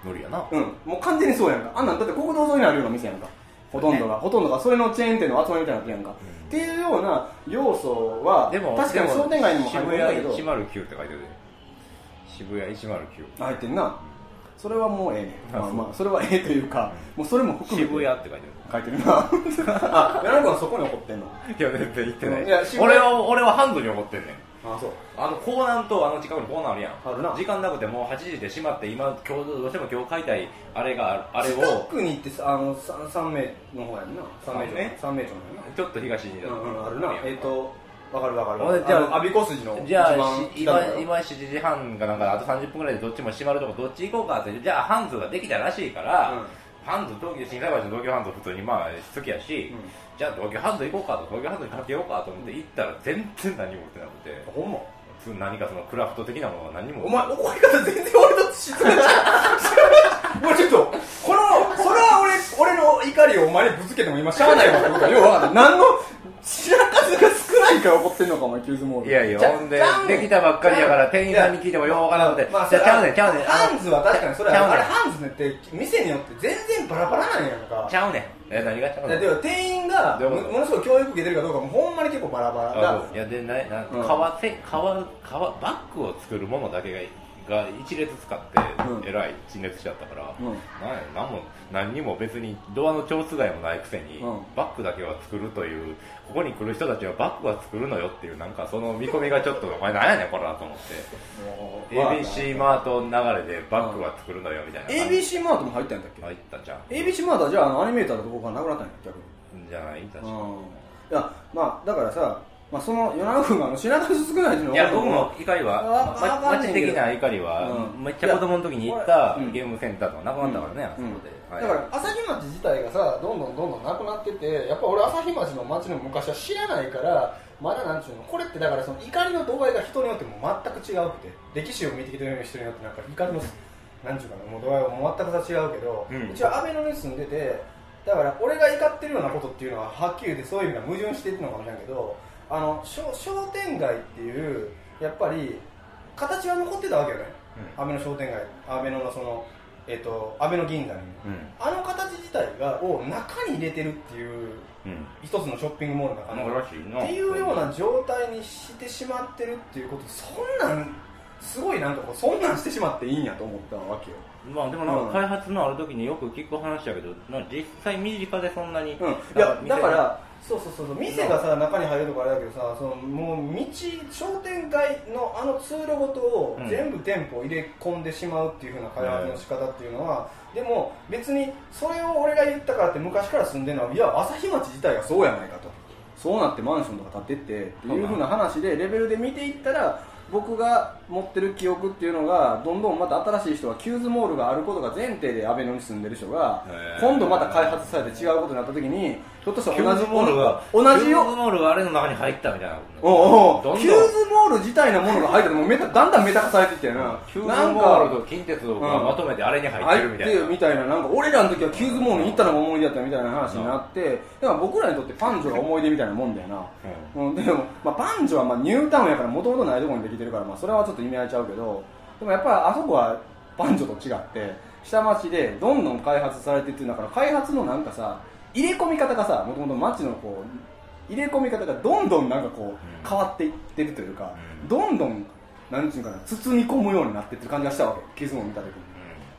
無理やなうん。もう完全にそうやんか。あんなんだって国道沿いにあるような店やんか。ほとんどが、ほとんどが。それのチェーン店の集まりみたいになってるやんか、っていうような要素はでも確かに商店街にも入渋ってるんだけど。谷109って書いてるで渋谷109入ってんな。それはもうええねまあまあそれはええというかもうそれも含めて。渋谷って書いて書いてるな。あ柳君はそこに怒ってんの？るいや全然行ってない。いや渋谷。俺は俺はハンズに怒ってんねん。あそう。あの港南とあの近くに港南あるやん。あるな。時間なくてもう8時で閉まって今今日どうしても今日買いたいあれがあれ近をくに行ってさあの三三名の方やんな。三名町え三名？町の？やちょっと東に。だんなうんうんあるな。えっ、とわかるわかる。じゃあの阿鼻子筋のじゃあ一番し今今7時半かなんかあと30分ぐらいでどっちも閉まるとこどっち行こうかって。じゃあハンズができたらしいから、うんハンズ東京新海橋の東京ハンズ普通にまあ好きやし、うん。じゃあ東京ハンズ行こうかと東京ハンズにかけようかと思って行ったら全然何も売ってなくて。ほんま？何かそのクラフト的なものが何も。お前怒り方全然俺と失礼じゃんちょっとこのそれは俺俺の怒りをお前にぶつけても今しゃあないわってことは何の品数が少ないから怒ってんのかお前キューズモール。いやいやちゃほんでできたばっかりやから店員さんに聞いてもようわからなくて、まあ、じゃあちゃうねんちゃうねん。ハンズは確かにそれはあれハンズねって店によって全然バラバラなんやんか。ちゃうねん。え何がちゃうねんでも店員がどういうこと？もものすごい教育受けてるかどうかもほんまに結構バラバラ。だいやでななうん。革せ革革バッグを作るものだけがが一列使ってうん。えらい陳列しちゃったから、うん。なんや何も何にも別にドアの蝶つがいもないくせに、うん。バッグだけは作るというここに来る人たちはバッグは作るのよっていうなんかその見込みがちょっとお前なんやねんこれなと思って。ABC マート流れでバッグは作るのよみたいな ABC マートも入ったんだっけ、入ったじゃん ABC マートはじゃああのアニメーターのとこからなくなったんや逆に。じゃない確かうん。いやまあだからさ、まあ、その米子君があの品数少ないいうのいや僕も怒りはわわかんねんけど街的な怒りは、うんめっちゃ子供の時に行ったゲームセンターとかなくなったからね、あそこで、はい。だから朝日町自体がさどんどんどんどんなくなっててやっぱ俺朝日町の町の昔は知らないからまだなんちゅうのこれってだからその怒りの度合いが人によっても全く違うくて歴史を見てきてる人によってなんか怒りのなんちゅうかなもう度合いも全く違うけど、うん。うちは安倍のに住んでてだから俺が怒ってるようなことっていうのははっきり言ってそういう意味では矛盾してるのかもしれないけどあの商商店街っていうやっぱり形は残ってたわけよね、安倍の商店街安倍のそのえっ、と安倍の銀座に、うん。あの形自体がを中に入れてるっていううん。一つのショッピングモールの中なんにからしいな。っていうような状態にしてしまってるっていうこと。そんなんすごいなんかこうそんなんしてしまっていいんやと思ったわけよ。まあでもなんか開発のある時によく聞く話やけど、実際身近でそんなに、うん、いやだからそうそうそうそう。店がさ中に入るとかあれだけどさそのもう道商店街のあの通路ごとをうん。全部店舗入れ込んでしまうっていうふうな開発の仕方っていうのは、でも別にそれを俺が言ったからって昔から住んでるのはいや朝日町自体がそうやないかと。そうなってマンションとか建ってってっていうふうな話でレベルで見ていったら僕が持ってる記憶っていうのがどんどんまた新しい人がキューズモールがあることが前提でアベノに住んでる人が今度また開発されて違うことになった時にひょっとしたキューら同じズモールが同じよキューズモールがあれの中に入ったみたいなおうおうどんどん。キューズモール自体のものが入っててもうメタだんだんメタ化されてきてるな。キューズモールかと近鉄がまとめてあれに入ってるみたいな、入ってるみたい。ななんか俺らの時はキューズモールに行ったのが思い出だったみたいな話になってだから僕らにとってパンジョが思い出みたいなもんだよな。うん、でも、まあ、パンジョはまあニュータウンやからもともとないところにできてるから、まあ、それはちょっと意味合いちゃうけどでもやっぱりあそこはパンジョと違って下町でどんどん開発されてっていうだから開発のなんかさ入れ込み方がさもともと町のこう入れ込み方がどんどんなんかこうん。う変わっていってるというか、うん。どんどんなんていうかな包み込むようになってってる感じがしたわけ傷も見た時に。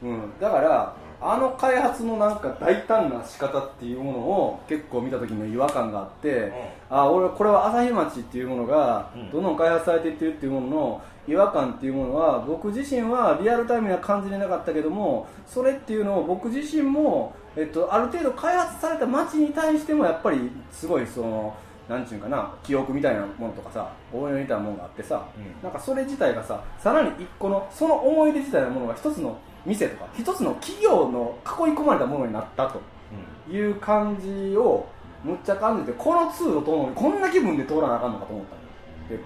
うん、だからあの開発のなんか大胆な仕方っていうものを結構見た時の違和感があって、あ俺これは朝日町っていうものがうん。どんどん開発されていってるっていうものの違和感っていうものは僕自身はリアルタイムには感じれなかったけどもそれっていうのを僕自身も、えっと、ある程度開発された町に対してもやっぱりすごいそのなんちゅうかな記憶みたいなものとかさ思い出みたいなものがあってさ、うん。なんかそれ自体がささらに一個のその思い出自体のものが一つの店とか一つの企業の囲い込まれたものになったと。いう感じをむっちゃ感じてこの通路通るのにこんな気分で通らなあかんのかと思ったの結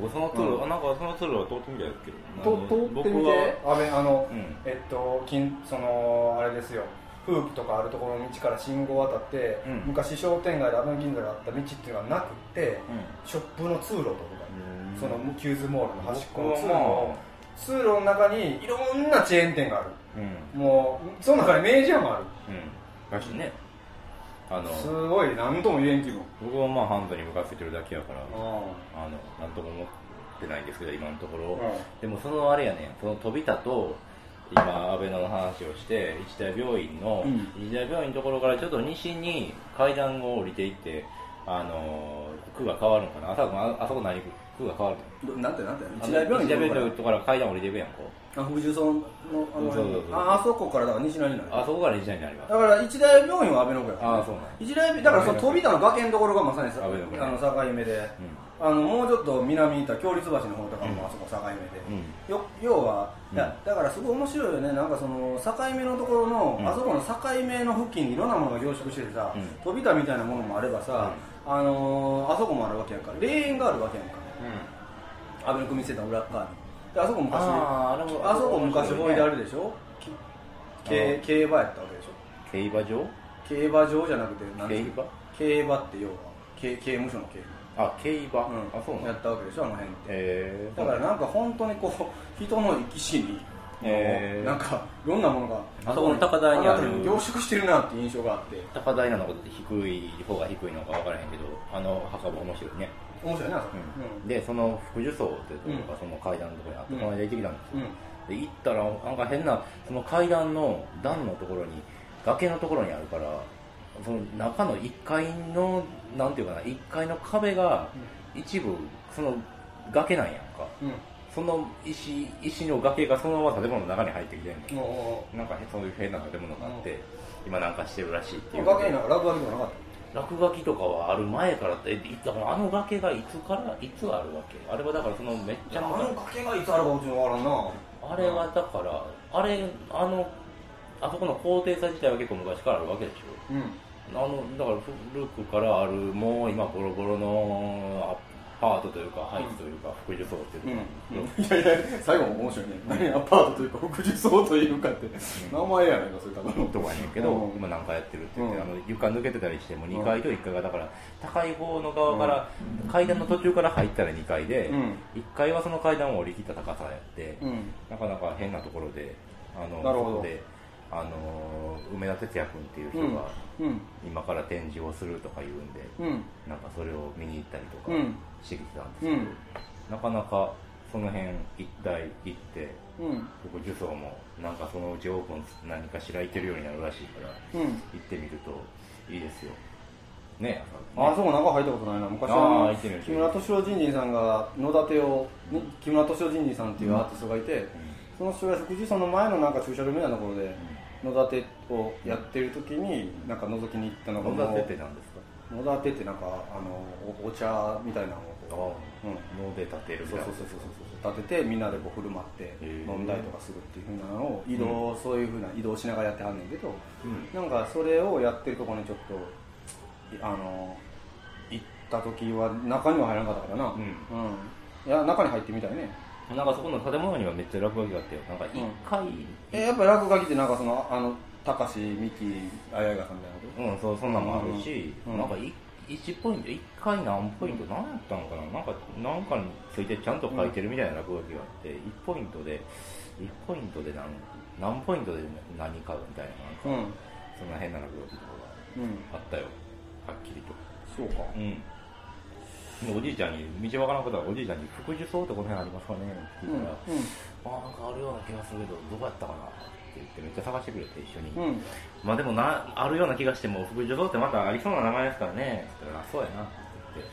僕そのツール、うん。あなんかそのツールは通ってみたいですけど通ってみ僕はてあべあの、うん。えっと金そのあれですよ。風紀とかあるところの道から信号渡って、うん。昔商店街であの銀座があった道っていうのはなくってうん。ショップの通路とかうん。そのキューズモールの端っこの僕通路。はま通路の中にいろんなチェーン店がある。うん。もうその中に明治屋もある。うん。らしいねあのすごい何とも言えん気分僕はまあハンドにムカついてるだけやからああ。のなんとも思ってないんですけど今のところ、うんでもそのあれやねんその飛び田と今安倍野の話をして一大病院の、うん。一大病院のところからちょっと西に階段を降りていってあのー区が変わるのかな。あそこああそこ何区？区が変わるの？どなんてなんて？一大病院のところから階段降りていくやんこうあ福寿村のあのああそこからだから西成になる。あそこから西になります。だから一大病院は安倍の子やああそうなん一大病だからその飛び田の崖のところがまさにあの境目で、あのもうちょっと南に行った共立橋の方とかもあそこ境目で、うん。よ要は、だからすごい面白いよね。なんかその境目のところの、うん。あそこの境目の付近にいろんなものが凝縮しててさ、うん。飛び田みたいなものもあればさ、あのーあそこもあるわけやんか。霊園があるわけやんか。安倍の組センターの裏側に。であそこ昔あーあそこ昔思い出あるでしょ？き競競馬やったわけでしょ。競馬場？競馬場じゃなくてなんていう競馬？競馬って要は刑刑務所の刑あ競馬、務、あそうなんやったわけでしょあの辺って。えー、だからなんか本当にこう 人の生き死にへー。なんかいろんなものがあそこの高台にある。凝縮してるなっていう印象があって。高台なのか低い方が低いのか分からへんけどあの墓場面白いね、面白いねあそこでその福寿荘っていうところがその階段のところにあって、うん。この間行ってきたんですよ、うん。で行ったらなんか変なその階段の段のところに崖のところにあるからその中の1階のなんていうかな1階の壁が一部その崖なんやんか。うん。その石石の崖がそのまま建物の中に入ってきてんねん。もなんかそういう変な建物があって、今なんかしてるらしいってう。いう崖になんか落書きとかなかっ落書きとかはある前からってあの崖がいつからいつあるわけ？あれはだからそのめっちゃたあの崖がいつあるかうちのわからんな。あれはだからあれあのあそこの高低差自体は結構昔からあるわけでしうん。ょあのだから古くからあるもう今ボロボロのアパートというかハイツというか福寿荘っていううんいやいや最後も面白いね、何アパートというか福寿荘というかって、名前やないかそれ多分。とかやねんけど、うん。今何回やってるって言って、うん。あの床抜けてたりしても2階と1階がだから高い方の側から、階段の途中から入ったら2階で、うん。1階はその階段を降り切った高さやって、うん。なかなか変なところであのなるほどあの梅田哲也君っていう人がうん今から展示をするとか言うんで、うん。なんかそれを見に行ったりとかうん。してきてたんですけど、うん。なかなかその辺一帯行ってうん。僕受賞もなんかそのうちオープン何かしら行けるようになるらしいからうん。行ってみるといいですよ。ねあそこ中入ったことないな。昔あーあの行ってみる。木村敏郎人事さんが野立てをに木村敏郎人事さんっていうアーティストがいて、その人が福寿村の前のなんか駐車場みたいなところで野立てをやってる時になんか覗きに行ったのが野立てって何ですか？野立てってなんかあのおお茶みたいなのをこう、うん、脳で立てるみたいな。そうそうそうそうそう。立ててみんなでこう振る舞って飲んだりとかするっていうふうなのを移動、そういうふうな移動しながらやってはんねんけどうん。なんかそれをやってるところにちょっといあの行った時は中には入らなかったからな。うん。いや中に入ってみたいねなんかそこの建物にはめっちゃ落書きがあってなんか一回、えやっぱ落書きってなんかそのあの高橋美紀あやがさんみたいなこうんそうそんなんもあるし、うん。なんかい1ポイント1回何ポイント何やったのかな？なんかなんかについてちゃんと書いてるみたいな落書きがあって1ポイントで1ポイントで何何ポイントで何買うみたいななんか、とうん。そんな変な落書きとかうん。があったよ。はっきりと。そうか。うん。でおじいちゃんに道わからんことはおじいちゃんに「福寿荘ってこの辺ありますかね?」ってうん言ったら「あなんかあるような気がするけどどこやったかな?」って言ってめっちゃ探してくれて一緒に、うん。うんまあでもなあるような気がしても福寿荘ってまたありそうな名前ですからね。って言ったらあそうやなって言って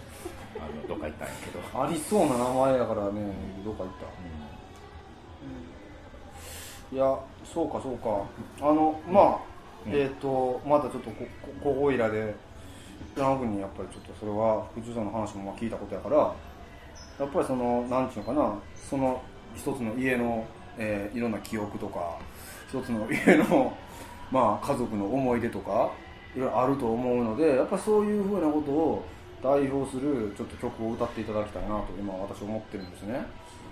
あのどっか行ったんやけど、ありそうな名前だからねどっか行った。いやそうかそうか。あのまあ、うん。えっ、とまたちょっとここここいらで山君にやっぱりちょっとそれは福寿さんの話もま聞いたことやからやっぱりそのなんちゅうのかなその一つの家の、えーいろんな記憶とか一つの家の まあ家族の思い出とかいろいろあると思うのでやっぱりそういうふうなことを代表するちょっと曲を歌っていただきたいなと今私思ってるんですね。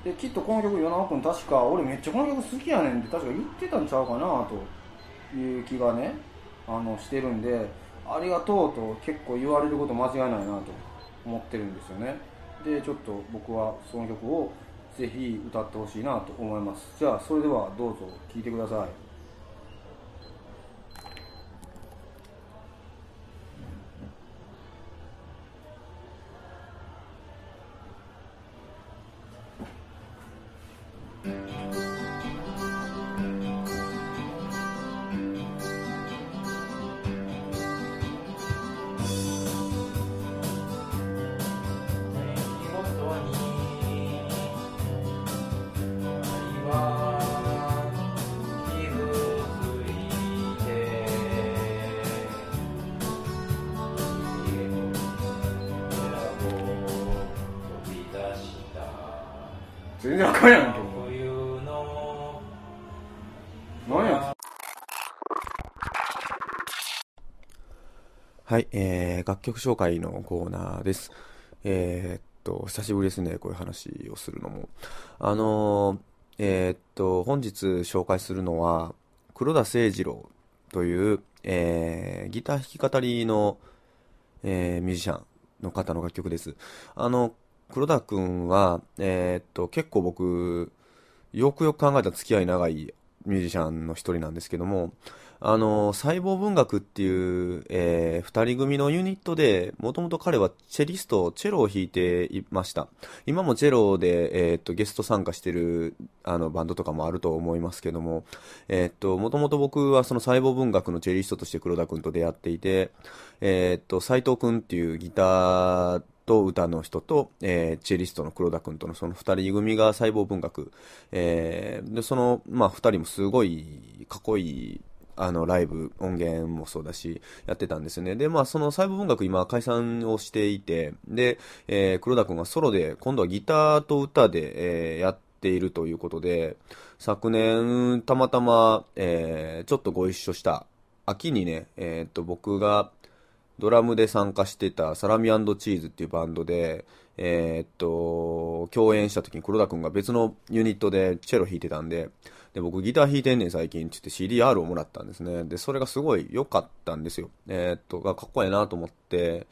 できっとこの曲与那君確か俺めっちゃこの曲好きやねんって確か言ってたんちゃうかなという気がねあのしてるんでありがとうと結構言われること間違いないなと思ってるんですよね。でちょっと僕はその曲をぜひ歌ってほしいなと思います。じゃあそれではどうぞ聴いてください。楽曲紹介のコーナーです。えー、っと、久しぶりですね、こういう話をするのも。あのー、えー、っと、本日紹介するのは、黒田誠二郎という、えー、ギター弾き語りの、えー、ミュージシャンの方の楽曲です。あの、黒田くんは、え、っと、結構僕、よくよく考えた付き合い長いミュージシャンの一人なんですけども、あの、細胞文学っていう、えー二人組のユニットで、もともと彼はチェリスト、チェロを弾いていました。今もチェロで、えーっと、ゲスト参加してる、あの、バンドとかもあると思いますけども、えーっと、もともと僕はその細胞文学のチェリストとして黒田くんと出会っていて、えーっと、斎藤くんっていうギター、と歌の人と、えーチェリストの黒田くんとのその二人組が細胞文学。えーで、その、まあ、二人もすごいかっこいい、あの、ライブ、音源もそうだし、やってたんですよね。で、まあ、その細胞文学今解散をしていて、で、えー黒田くんがソロで、今度はギターと歌で、えーやっているということで、昨年、たまたま、えーちょっとご一緒した、秋にね、えっと、僕が、ドラムで参加してたサラミチーズっていうバンドで、えーっと、共演した時に黒田くんが別のユニットでチェロ弾いてたんで、で、僕ギター弾いてんねん最近って言って CDR をもらったんですね。で、それがすごい良かったんですよ。えーっと、かっこいいなと思って、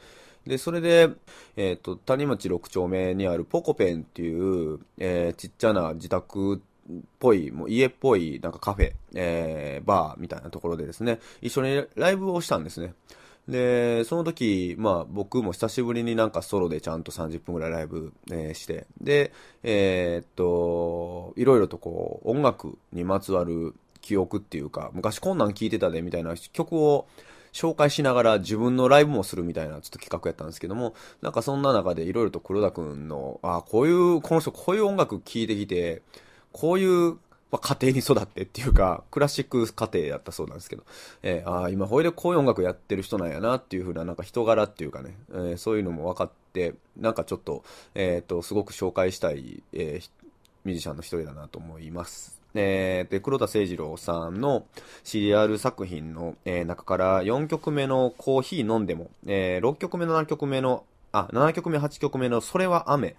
で、それで、えーっと、谷町6丁目にあるポコペンっていう、えーちっちゃな自宅っぽい、もう家っぽい、なんかカフェ、えーバーみたいなところでですね、一緒にライブをしたんですね。で、その時、まあ僕も久しぶりになんかソロでちゃんと30分ぐらいライブ、えーして、で、えーっと、いろいろとこう、音楽にまつわる記憶っていうか、昔こんなん聴いてたでみたいな曲を紹介しながら自分のライブもするみたいなちょっと企画やったんですけども、なんかそんな中でいろいろと黒田くんの、あこういう、この人こういう音楽聴いてきて、こういう、まあ、家庭に育ってっていうか、クラシック家庭やったそうなんですけど、えーああ、今、ほいでこういう音楽やってる人なんやなっていう風な、なんか人柄っていうかね、えーそういうのも分かって、なんかちょっと、えっ、と、すごく紹介したい、えーミュージシャンの一人だなと思います。えーで、黒田誠二郎さんの CDR 作品の、えー中から4曲目のコーヒー飲んでも、えー6曲目の7曲目の、あ、7曲目8曲目のそれは雨、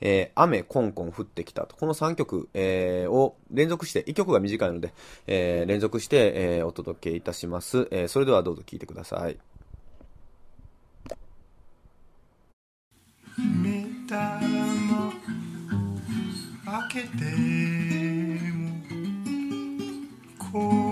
えー雨コンコン降ってきたと。この3曲、えーを連続して、1曲が短いので、えー連続して、えーお届けいたします。えーそれではどうぞ聴いてください。目玉開けても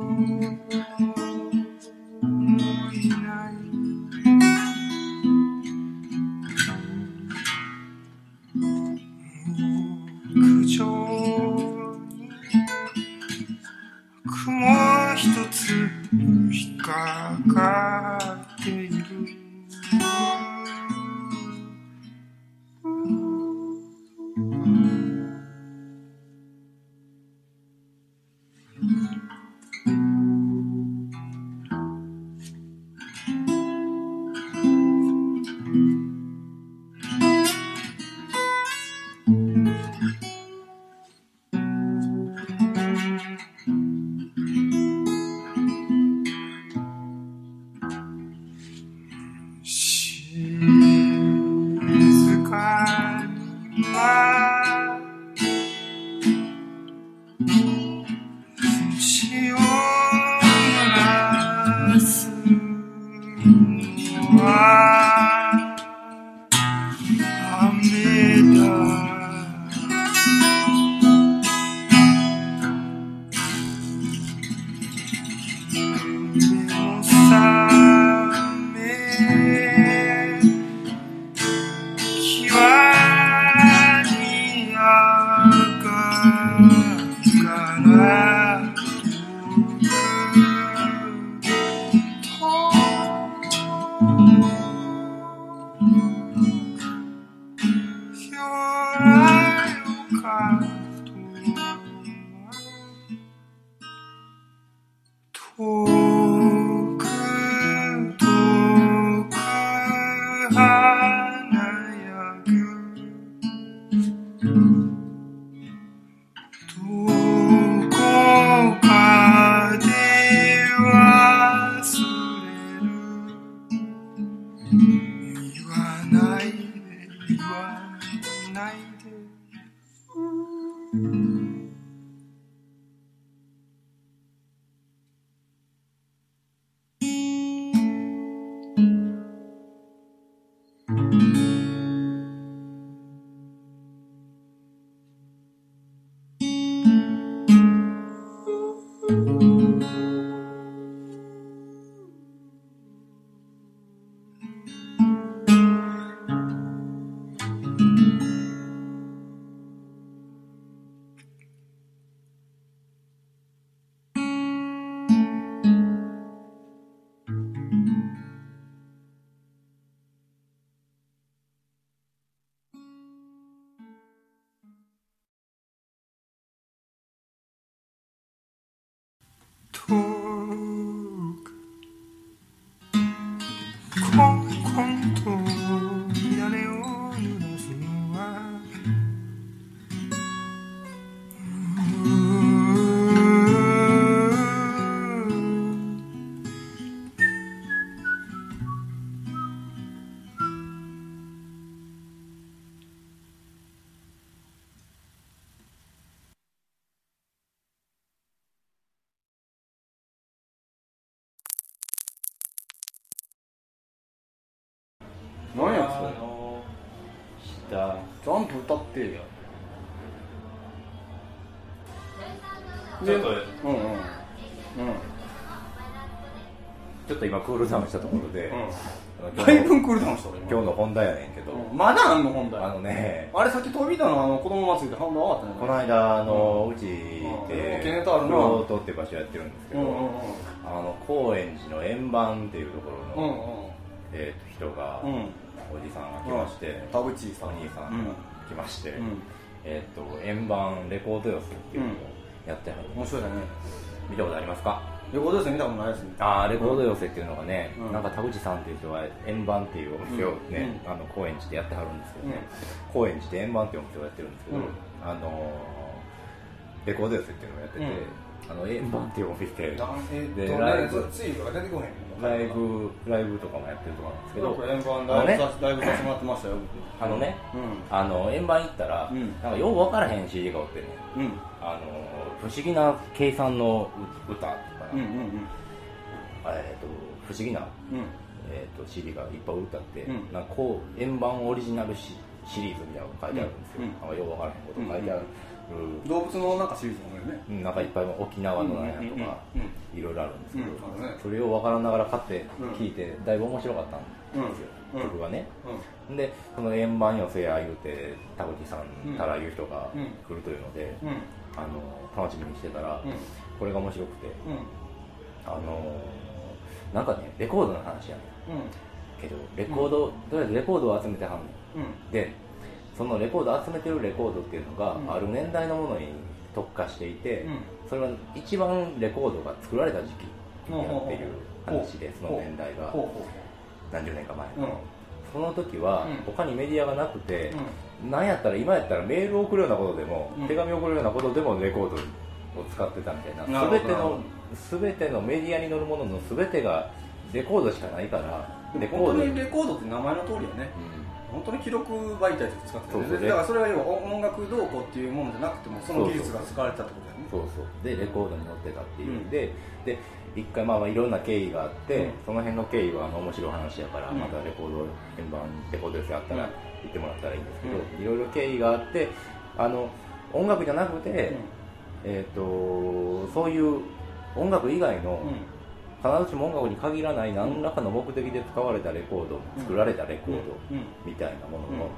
るクールダウンしたところで、うん。だいぶクールダウンした俺今。日の本題やねんけど、うん。まだあんの本題？あのね。あれさっき飛びたのあの子供祭りで半分終わったねこの間あの、うちうんでケネタあるなフロートって場所やってるんですけど、うんうんうん。あの高円寺の円盤っていうところの、うんえー、と人が、うん。うんおじさんが来まして、田淵さん。お兄さんうん。が来まして、うん。えっ、と円盤レコード寄せっていうのをやってはる、面白いだね。見たことありますか？レコードです見たことないですね。ああレコード寄せっていうのがね、うん。なんか田口さんっていう人は円盤っていうお店をね、うん。あの高円寺でやってはるんですけどね、うん。高円寺で円盤っていうお店をやってるんですけど、うん。あのーレコード寄せっていうのをやってて、あの円盤っていうお店でライブ。ライブライブとかもやってるとこなんですけど、円盤ライブさライブさせてもらってましたよあのねうあの円盤行ったら、うん。なんかよう分からへん CD がおってねあの不思議な計算のう歌うんうんうん。えー、と不思議な、うん。えー、と CD がいっぱい売ってあって、うん。なんかこう円盤オリジナルシシリーズみたいなのが書いてあるんですよ、うん。なんかよくわからへんこと書いてある、動物のなんかシリーズもね。うんなんかいっぱい沖縄のなんやとか、うんうんうんいろいろあるんですけど、それを分からながら買ってうん聞いて、だいぶ面白かったんですよ、うん。曲がね、うでその円盤寄せや言うて田口さんうん。たらいう人がうん来るというので、ん。うん。あの楽しみにしてたら、うんこれが面白くて。うん。あのなんかねレコードの話やねん。けどレコード、とりあえずレコードを集めてはんねん。うん。でそのレコード集めてるレコードっていうのが、うん。ある年代のものに特化していて、うん。それは一番レコードが作られた時期やっていう話でその年代が。何十年か前の、その時はうん。他にメディアがなくてうん、なんやったら今やったらメールを送るようなことでも、うん。手紙を送るようなことでもレコードを使ってたみたいな。な全ての全てのメディアに載るものの全てがレコードしかないからうんレコード本当にレコードって名前の通りやね。本当に記録媒体と使ってるそうそう。だからそれは要は音楽どうこうっていうものじゃなくてもその技術が使われてたってことだよね。そうそう。でレコードに載ってたっていう、うん。でで一回まあまあいろんな経緯があって、うん。その辺の経緯はあの面白い話やから、うん。またレコード鍵盤レコード寄せあったらうん。言ってもらったらいいんですけど、いろいろ経緯があってあの音楽じゃなくて、えー、とそういう音楽以外の、必ずしも音楽に限らない何らかの目的で使われたレコード、うん作られたレコードうん。みたいなものを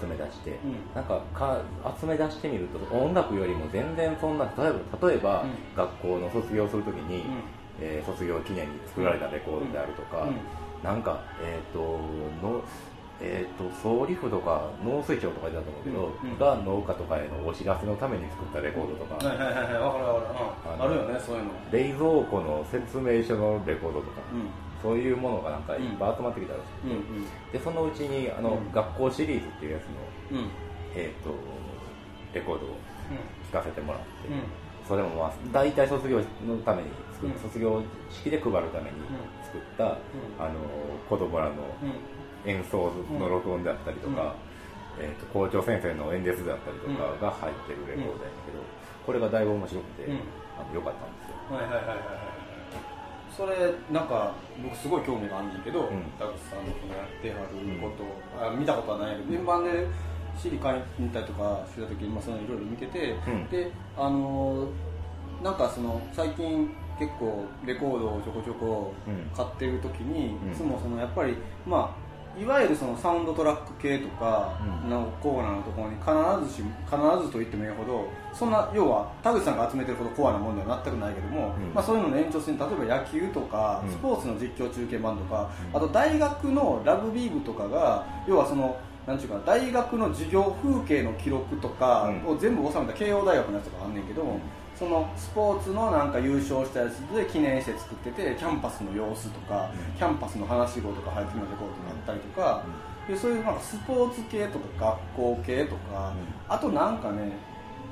集め出して、うん。なんかか集め出してみると音楽よりも全然そんな例えば例えば、うん。学校の卒業するときに、うん。えー卒業記念に作られたレコードであるとか、うん。なんかえっ、とのえー、と総理府とか農水省とかだと思うけど、うんうんが農家とかへのお知らせのために作ったレコードとか、はいはいはいはいわかるわかる。うん。あるよねそういうの。冷蔵庫の説明書のレコードとか、うん。そういうものがなんかいっぱい集まってきたらしくて、うんでそのうちにあの、うん。学校シリーズっていうやつの、うん。うんえー、とレコードを聞かせてもらって、うん。それもまあ大体卒業のために卒業式で配るために作った、あの子供らの演奏の録音であったりとか、えー、と校長先生の演説であったりとかが入ってるレコードやけど、これがだいぶ面白くて、うん。あのよかったんですよ。はいはいはいはいはい。それなんか僕すごい興味があるんだけど、ん。田口さんのこのやってはること、あ見たことはないけど現場でいに行ったりとかしてた時に、まあ、そのいろいろ見てて、うん。であのーなんかその最近結構レコードをちょこちょこうん。買ってる時に、うん。いつもそのやっぱりまあいわゆるそのサウンドトラック系とかうん。のコーナーのところに必ずし必ずと言ってもいいほどそんな要は田口さんが集めてるほどコアなものでは全くないけども、うん。まあ、そういうのの延長線例えば野球とかうん。スポーツの実況中継版とか、うん。あと大学のラグビー部とかが要はそのなんちゅうか大学の授業風景の記録とかを全部収めた慶応大学のやつとかあんねんけど、うんそのスポーツのなんか優勝したやつで記念して作っててキャンパスの様子とか、うん。キャンパスの話し声とか入ってるのレコードとかあったりとか、でそういうなんかスポーツ系とか学校系とか、あとなんかね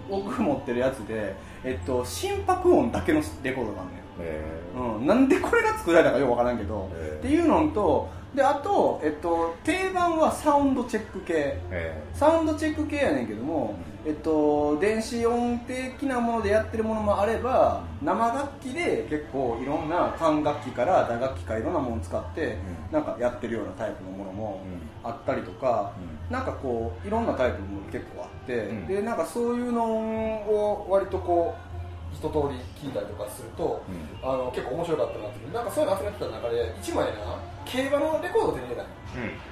僕持ってるやつで、えっと、心拍音だけのレコードがあんねん。えうん、なんでこれが作られたかよくわからんけど、えー。っていうのとであと、えっと、定番はサウンドチェック系。ーえ。サウンドチェック系やねんけども、えっと、電子音的なものでやってるものもあれば生楽器で結構いろんな管楽器から打楽器からいろんなものを使って、うなんかやってるようなタイプのものもうん。あったりとか、なんかこういろんなタイプのもの結構あって、ん。でなんかそういうのを割とこう一通り聞いたりとかすると、うあの結構面白かったなっていう。なんかそういうの集めてた中で1枚な競馬のレコード手に入れた。の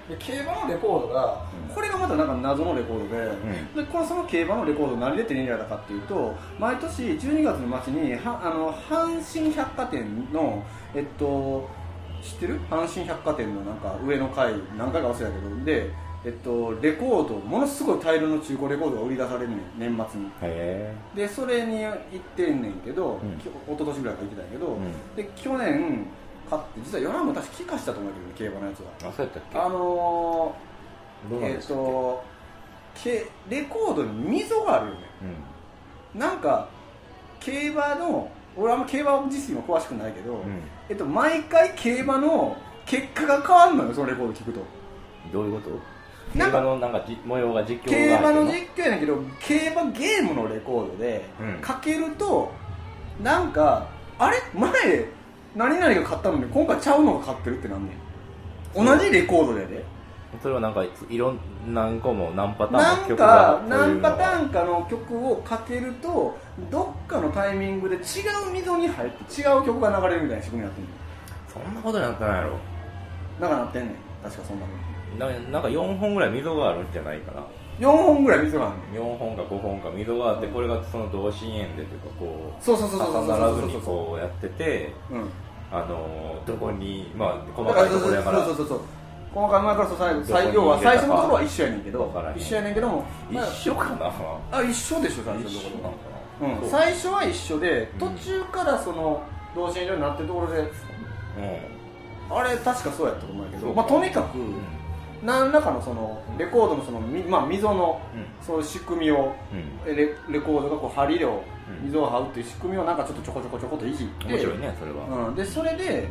うん。で競馬のレコードが、うん。これがまたなんか謎のレコードで,、ん。でこのその競馬のレコードを何で手に入れたかっていうと毎年12月の末にはあの阪神百貨店のえっと知ってる？阪神百貨店のなんか上の階何回か忘れたけど。でえっと、レコードものすごい大量の中古レコードが売り出されるねん年末に。へでそれに行ってんねんけど、うん。一昨年ぐらいから行ってたんやけど、うん。で去年買って実はヨナも確か聞かしたと思うけど競馬のやつは。えあそうやったっけ？あのー、えっ、とけレコードに溝があるよね。うん。なんか競馬の俺あんま競馬自身は詳しくないけど、ん。えっと、毎回競馬の結果が変わるのよそのレコード聞くと。どういうこと？なんか競馬のなんかじ模様が実況が競馬の実況やねんけど競馬ゲームのレコードで、うん。かけるとなんかあれ？前何々が買ったのに今回ちゃうのが買ってるってなんねん。ん同じレコードでで。それはなんかいろん何個も何パターンなんの曲が何パターンかの曲をかけるとどっかのタイミングで違う溝に入って違う曲が流れるみたいな仕組みになってんのそんなことになってないやろ。なんかなってんねん。確かそんなのななんか4本ぐらい溝があるんじゃないかな。4本ぐらい溝があるの4本か5本か溝があってこれがその同心円でというかこうそうそうそうそうそう重ならずにそうそうこうやっててうんあのどこにまあ細だかいところやから。そうそうそう。細かい前からそう最後要は最初のところは一緒やねんけど一緒やねんけどもまあ一緒かな。あ一緒でしょ最初のところは、うん、最初は一緒でうん途中からその同心円状になってるところでうあれ確かそうやったと思うんやけど、そうまあ、とにかくんうん。何らかのそのレコードのその、みまあ、溝のうそういう仕組みをうん。レレコードがこう針をうん溝を張うっていう仕組みをなんかちょっとちょこちょこちょこっといじって面白いねそれは。うん、でそれで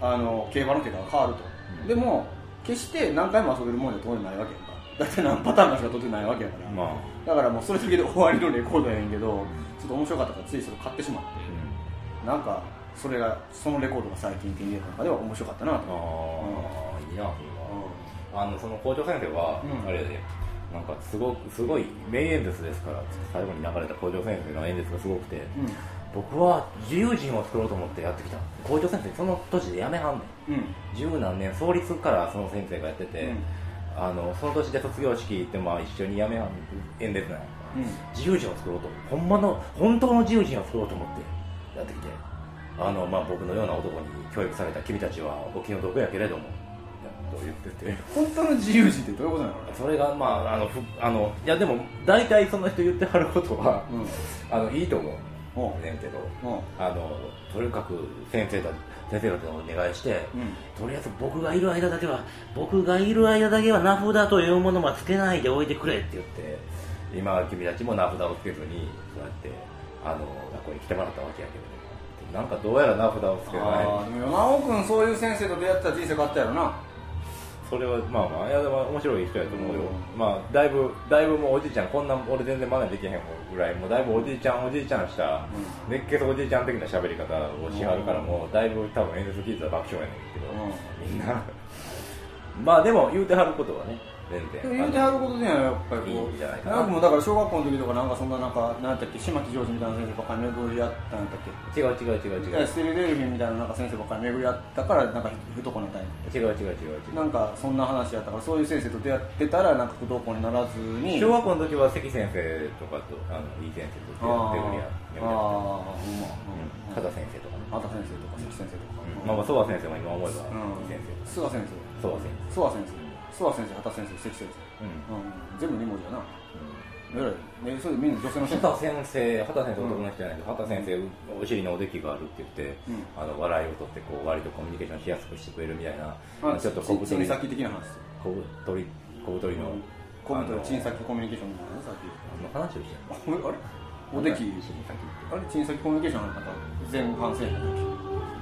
あの競馬の結果が変わると、うん。でも決して何回も遊べるもんじゃ当然ないわけやんか。だって何パターンかしか取ってないわけやから、まあ。だからもうそれだけで終わりのレコードやねんけどちょっと面白かったからついそれ買ってしまって。なんかそれがそのレコードが最近手に入れた中では面白かったなと。ああいいなそれは。うあのその校長先生は、うん。あれでなんかすごくすごい名演説ですから最後に流れた校長先生の演説がすごくてん。僕は自由人を作ろうと思ってやってきた校長先生その年で辞めはんねん。うん。十何年創立からその先生がやってて、あのその年で卒業式行ってまあ一緒に辞めはん演説なんやうん。自由人を作ろうと。ほんまの本当の自由人を作ろうと思ってやってきて。あの、まあ、僕のような男に教育された君たちはお気の毒やけれどもと言ってて。本当の自由人ってどういうことなの？それがまああのふあのいやでも大体その人言ってはることはうん。あのいいと思う。ねん。けどあのとにかく先生た先生方にお願いして、うん。とりあえず僕がいる間だけは僕がいる間だけは名札というものはつけないでおいてくれって言って今君たちも名札をつけずにそうやってあの学校に来てもらったわけやけれど。なんかどうやら名札をつけない。山尾君そういう先生と出会ったら人生変わったやろなそれはまあまあいやでも面白い人やと思うよ、うまあだいぶだいぶもうおじいちゃんこんな俺全然真似できへんぐらいもうだいぶおじいちゃんおじいちゃんした熱血おじいちゃん的な喋り方をしはるからもうだいぶ多分演説聞いたら爆笑やねんけど、みんな。まあでも言うてはることはね全然。言うてはることではやっぱりこうないかもうだから小学校の時とかなんかそんななんかなんだっけ島木ジョージみたいな先生ばっかり巡り合ったんだっけ。違う違う違う違う。ステルデルフィンみたいななんか先生ばっかり巡り合ったからなんか不登校になったんや違う違う違う違う。なんかそんな話やったからそういう先生と出会ってたらなんか不登校にならずに。小学校の時は関先生とかとあのいい先生と出あ会ってーあーほんまうん。加田先生とかね。畑先生とか関先生とか。まあまあ、曽我先生も今思えばうん。いい先生諏訪先生。曽我先生諏訪先生畑先生関先生。生うん。うん。全部2文字やな。えらい。ねそれでみんな女性の先生？畑先生畑先生男の人じゃないけど畑先生お尻のおできがあるって言って、うん。あの笑いを取ってこう割とコミュニケーションしやすくしてくれるみたいな、あちょっと小太り。ちん先的な話。小太り小太りの、コムとあのチン先コミュニケーションみたいさっき。話をしてああれ？おできあれ？チン先コミュニケーションの方前半戦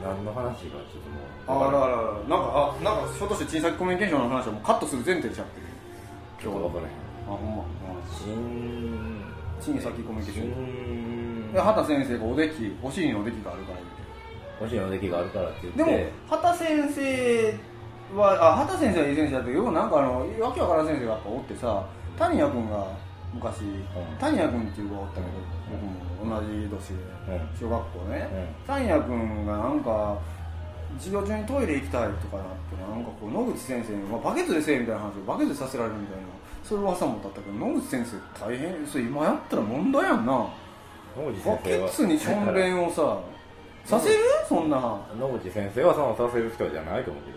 何の話がちょっあらららなんかあなんかひょっとして小さきコミュニケーションの話はもうカットする前提でしゃってる。ちょっと分からへん。あほんま。新小さきコミュニケーション。新で畑先生がおできお尻におできがあるからお尻のおできがあるからって言って。でも畑先生はあ畑先生はいい先生だけどなんかあのわけわからん先生がやっぱおってさ谷谷君が昔、谷谷君っていう子がおったけど僕も同じ年でうん。小学校ね、谷谷君がなんか授業中にトイレ行きたいとかなってなんかこう野口先生に、まあ、バケツでせえみたいな話をバケツでさせられるみたいなそういう噂もだったけど野口先生大変それ今やったら問題やんな。バケツにしょんべんをささせる？そんな。野口先生はそのさせる人じゃないと思うけど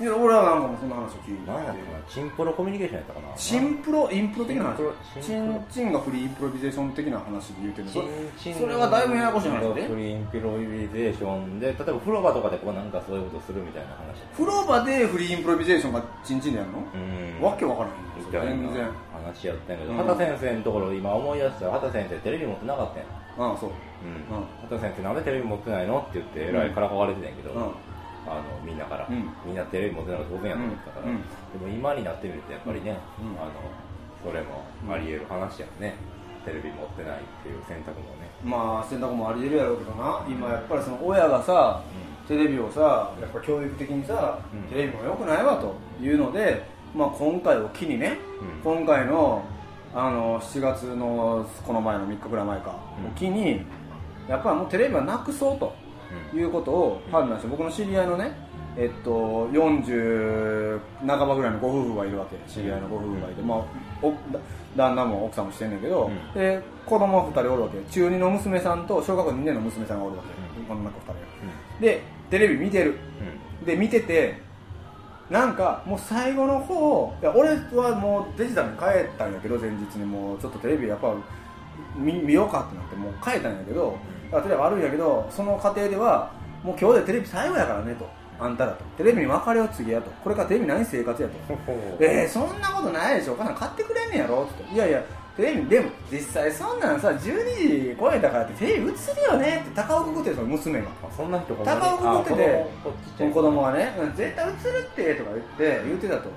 いや俺はなんかもうそんな話を聞いて何やったかなチンポロコミュニケーションやったかな。チンプロインプロ的な話？チチンチンがフリーインプロビゼーション的な話で言うてるの？それチンそれはだいぶややこしい話で。フリーインプロビゼーションで例えば風呂場とかでこうなんかそういうことするみたいな話。風呂場でフリーインプロビゼーションがチンチンでやるの、うん。わけわからへん。全然。な話やったんやけど、うん。畑先生のところ今思い出したら畑先生テレビ持ってなかったん。やああそう。うんうん。畑先生なんでテレビ持ってないの？って言ってえらいからかわれてたんやけど、うんあのみんなから、うん。みんなテレビ持ってないの当然やと思ってたから、うん。でも今になってみるとやっぱりね、うん。あのそれもあり得る話やね、テレビ持ってないっていう選択もね。まあ選択もありえるやろうけどな。今やっぱりその親がさ、テレビをさやっぱ教育的にさ、うん。テレビも良くないわというので、まあ、今回を機にね、今回のあの7月のこの前の3日ぐらい前か、うん。を機にやっぱりもうテレビはなくそうということを判断して僕の知り合いのねえっと、40半ばぐらいのご夫婦がいるわけ。知り合いのご夫婦がいて、まあ、おだ旦那も奥さんもしてんねんけど、うん。で子供2人おるわけ。中2の娘さんと小学校2年の娘さんがおるわけ、女の子2人が。でテレビ見てる。で見ててなんかもう最後の方いや俺はもうデジタルに変えたんやけど前日にもうちょっとテレビやっぱ見見ようかってなってもう変えたんやけどだからテレビ悪いんやけどその過程ではもう今日でテレビ最後やからねと。あんたらと。テレビに別れを告げやと。これからテレビない生活やと。えー、そんなことないでしょ。お母さん買ってくれんねやろ。って。いやいやテレビでも実際そんなんさ12時超えたからってテレビ映るよね。って高岡くってその娘が。あそんな人高岡くっててあ子供がねうん絶対映るってとか言って言ってたと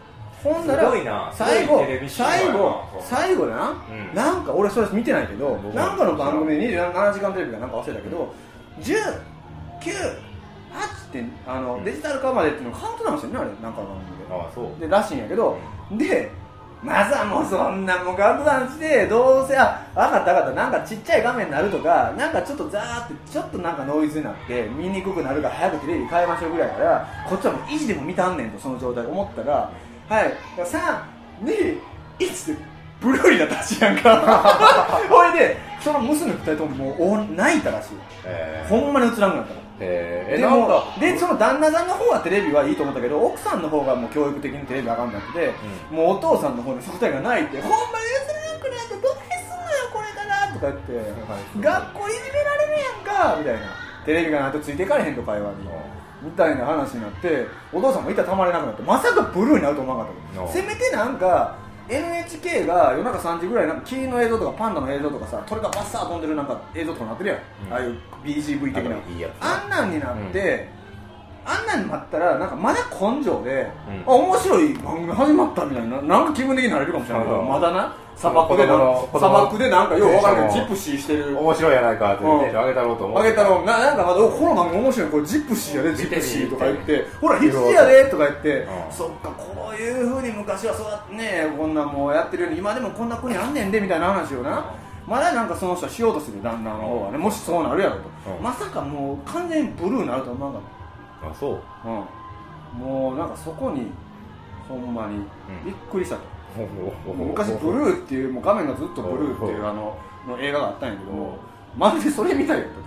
ほんなら最後最後最後でな、うん。なんか俺それ見てないけどなんかの番組で27時間テレビかなんか忘れたけど10 9 8ってあの、うん。デジタル化までっていうのカウントダウンしてるねあれなんかの番組で。あそう。でらしいんやけど、でまさもうそんなもうカウントダウンしてどうせあ分かった分かった。なんかちっちゃい画面になるとかなんかちょっとザーってちょっとなんかノイズになって見にくくなるから早くテレビ変えましょうぐらいやからこっちはもう維持でも見たんねんとその状態思ったらはい。321でブルーになったらしいやんか。ほいでその娘2人とももうお泣いたらしい。えー。ほんまに映らんくなったからえでもでその旦那さんの方はテレビはいいと思ったけど奥さんの方がもう教育的にテレビあかんなくて、もうお父さんの方にそのが泣いて「ほんまに映らなくなってどないすんのよこれから」とか言って「学校いじめられるやんか」みたいな。テレビがないとついていかれへんと会話に。みたいな話になってお父さんもいたらたまれなくなってまさかブルーになると思わなかったうんせめてなんか NHK が夜中3時ぐらいなんか霧の映像とかパンダの映像とかさ鳥がバッサー飛んでるなんか映像とかなってるやん、うん。ああいう BGV 的な。あんなんになって、あんなんになったらなんかまだ根性で、うん。あ面白い番組始まったみたいななんか気分的になれるかもしれないけど、う。んまだな？砂漠でな砂漠でなんかよう分からんけどジプシーしてる。面白いやないかってうんテンション上げたろうと思あげたろのななんかまだおこの番組面白い。これジプシーやでジプシーとか言って。ほら羊やでとか言って、うん。そっかこういうふうに昔はそうやってね。こんなもうやってるように今でもこんな国あんねんでみたいな話をな、まだなんかその人はしようとする旦那の方はね。もしそうなるやろと、うん。まさかもう完全にブルーになるとは思わなかっあそう。た、うん、もうなんかそこにほんまにん。びっくりしたと、ほほほほ昔ブルーっていうもう画面がずっとブルーっていうあのの映画があったんやけどもまるでそれみたいやったと。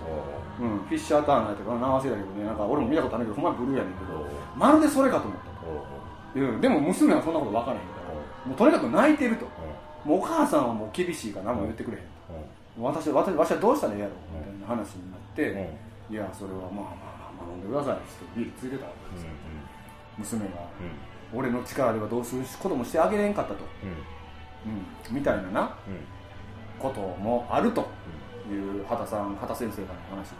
う。ん、フィッシャーターナーとか名忘れたけどね。なんか俺も見たことあるけどほんまにブルーやねんけどまるでそれかと思ったと、うん、でも娘はそんなこと分からへんから。もうとにかく泣いてると。もうお母さんはもう厳しいから何も言ってくれへんと。私私私はどうしたらええやろみたいな話になって、いやそれはまあまあんでください。ってビールついてたわけですよ、娘が俺の力ではどうすることもしてあげれんかったと、うん、みたいななこともあるという畑さん畑先生からの話で。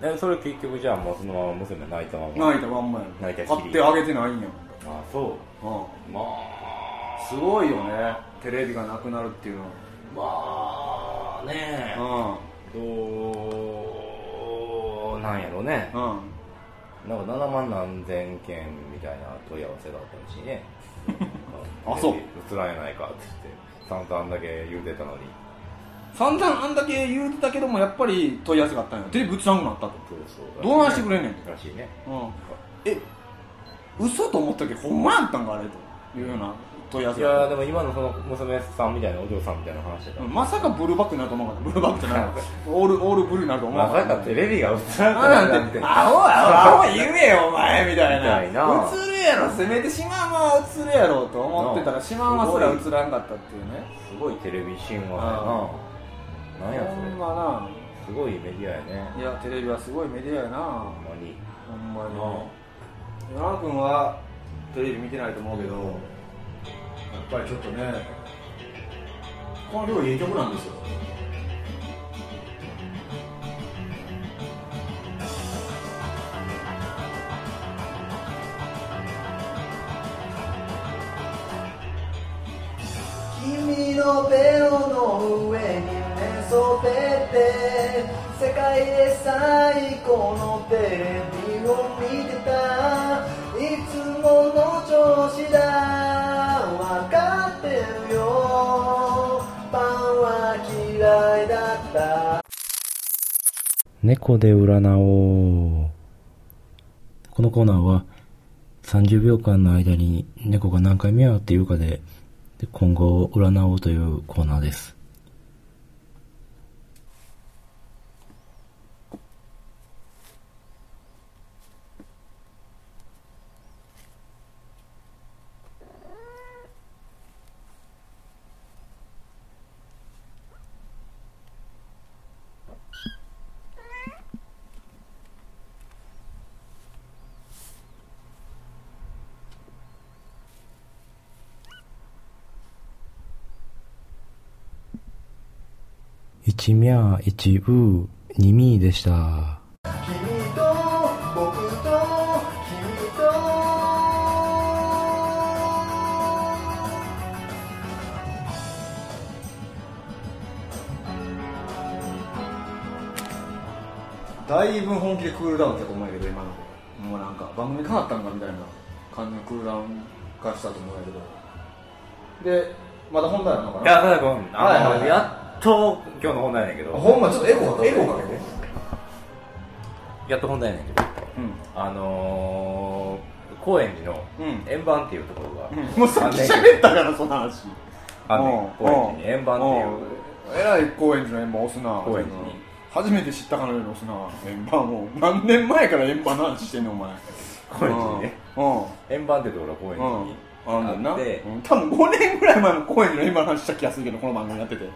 えそれ結局じゃあもうそのまま娘泣いたまま。泣いたまんまや泣いた買ってあげてないんやあそう。もん、ますごいよね。テレビがなくなるっていうの。あまあね。はどうなんやろねうんうんなんか7万何千件みたいな問い合わせがあったらしいね。あそう。映らんやないかって言って散々だけ言うてたのに。散々あんだけ言うてたけどもやっぱり問い合わせがあったんや。テレビ映らんくなったと。そうそう。どうなんしてくれんねんらしいね。うん。え嘘と思ったけどほんまやったんかあれというような問い合わいやでも今のその娘さんみたいなお嬢さんみたいな話だから。うんまさかブルーバックになると思うかったブルーバックじゃないオールオールブルーになると思うまさかテレビが映らあなくなんて、アホアホ言えよ、お前みたいな。映るやろ、せめてシマウマは映るやろと思ってたら、シマウマすら映らんかったっていうね。すごい。テレビ神話やななんやそれ。ほんますごいメディアやね。な。いや、テレビはすごいメディアやな。ほんまに。ほんまに。山田君はテレビ見てないと思うけど、やっぱりちょっとね、この曲いい曲なんですよ。君のベロの上に寝そべって世界で最高のテレビを見てたこで占おう。このコーナーは30秒間の間に猫が何回目っていうか、で今後を占おうというコーナーです。一みゃ一う二みでした。君と僕と君とだいぶ本気でクールダウンしたと思うんやけど今のもうなんか番組変わったんかみたいな感じのクールダウン化したと思うんやけど。でまだ本題なのかな？いや、はいはいはい。やっと今日の本題やねんけど、ほんまちょっとエコーエコーかけて。やっと本題やねんけど、うあのー、高円寺のうん。円盤っていうところが、ん。もうさっき喋ったからその話。あんねんうん。高円寺に円盤っていう、うん。えらい高円寺の円盤押すな。高円寺に。初めて知ったかのように押すな円盤を。何年前から円盤の話してんのお前。高円寺にね、うん。円盤ってところが高円寺にあんねんな。多分5年ぐらい前の高円寺の円盤の話した気がするけどこの番組やってて。うん。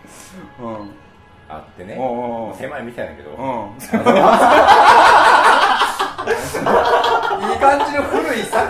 あってね、狭い店やねんけど、うん。いい感じの古いさ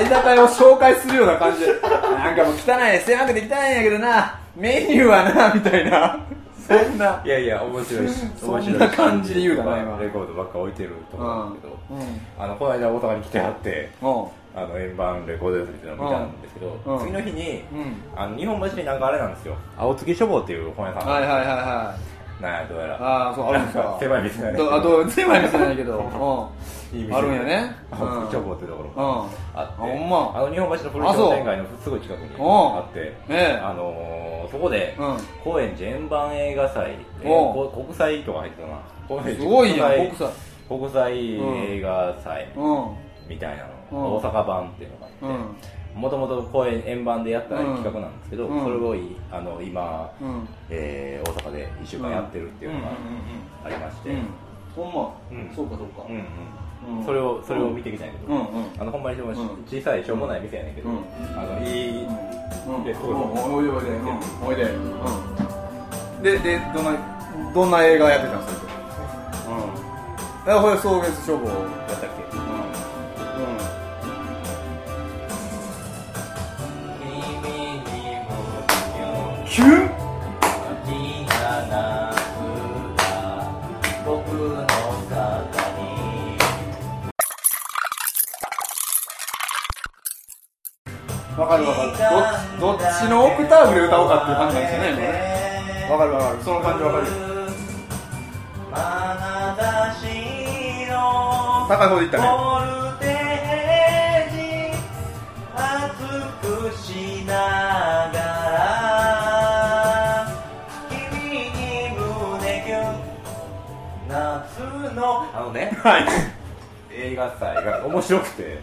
居酒屋を紹介するような感じで。なんかもう汚い狭くて汚いんやけどな。メニューはなみたいな。そんな。いやいや、面白いし、そんな面白いし。感じで言うたな今。レコードばっか置いてると思うんだけど、うん。あのこの間大阪に来てはって、うんあの円盤レコード屋さんっていうのを見たんですけど、うん。次の日に、うん。あの日本橋になんかあれなんですよ。青月書房っていう本屋さん、はいはいはいはいなんやどうやら。ああそうあるんですか。狭い店なんやけど。どあと狭い店なんやけど。いい店。うんあるんやね。青月書房っていうところ。があって、んま。あの日本橋の古い商店街のすぐ近くにうん。あって、ええ。あのーそこで、うん。高円寺円盤映画祭、えー国際とか入ってたな。高円寺すごいやん国国際。国際映画祭うん。みたいなの、うん大阪版っていうのがあって、うん。もともと公演円盤でやった企画なんですけど、うん。それをいあの今、うん。えー大阪で1週間やってるっていうのがありまして、うん。ほんま。うん。そうかそうか。うんうん。うん。それをそれを見てきたんやけど、うんうん。あのほんまに小さいしょうもない店やねんけど、うん。あのいい、うん。でおいでおいでうん。おいでうんででどんなどんな映画やってたんですかうんえこれ草月処方やったっけキュンわかるわかる。どっちどっちのオクターブで歌おうかっていう感じなんですよね今ねわかるわかる。その感じわかる。高い方でいったね。ね。はい。映画祭が面白くて。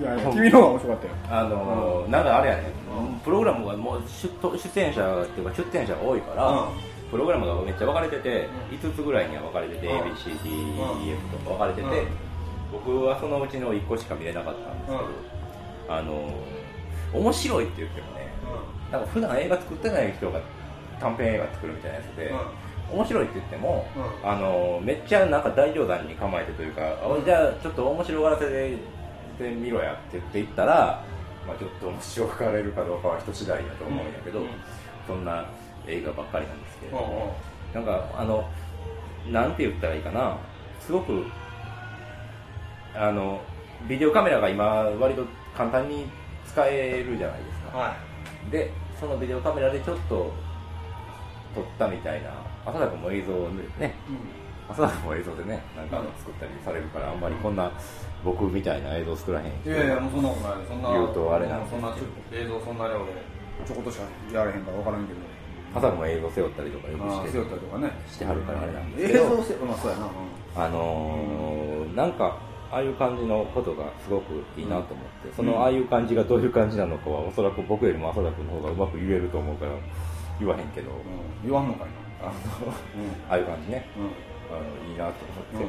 いや君の方が面白かったよ。あのーなんかあれやね。プログラムがもう出出演者っていうか出展者が多いから、うん。プログラムがめっちゃ分かれてて、う5つぐらいには分かれてて、うん。ABCDEF とか分かれてて、うん。僕はそのうちの1個しか見れなかったんですけど、あのー面白いって言ってもねなんか普段映画作ってない人が短編映画作るみたいなやつで、面白いって言っても、うあのめっちゃなんか大冗談に構えてというか、あじゃあちょっと面白がらせてでみろやって言って言ったら、まあ、ちょっと面白がれるかどうかは人次第だと思うんやけど、うん。そんな映画ばっかりなんですけれどうんも、なんかあのなんて言ったらいいかな。すごくあのビデオカメラが今割と簡単に使えるじゃないですか、はでそのビデオカメラでちょっと撮ったみたいな浅田君も映像でね。浅田君も映像でねなんか作ったりされるからあんまりこんな僕みたいな映像作らへんいやいやもうそんなことないそんな言うとあれなんそんな映像そんなに俺ちょこっとしかやれへんから分からんけど。浅田君も映像背負ったりとかよくして背負ったりとかね。してはるからあれな。んですけ映ど像せまあそうやな、あのーなんかああいう感じのことがすごくいいなと思って、そのああいう感じがどういう感じなのかはおそらく僕よりも浅田君の方がうまく言えると思うから言わへんけど、うん、言わんのかいあのなああいう感じね。うんあのいいなと思っ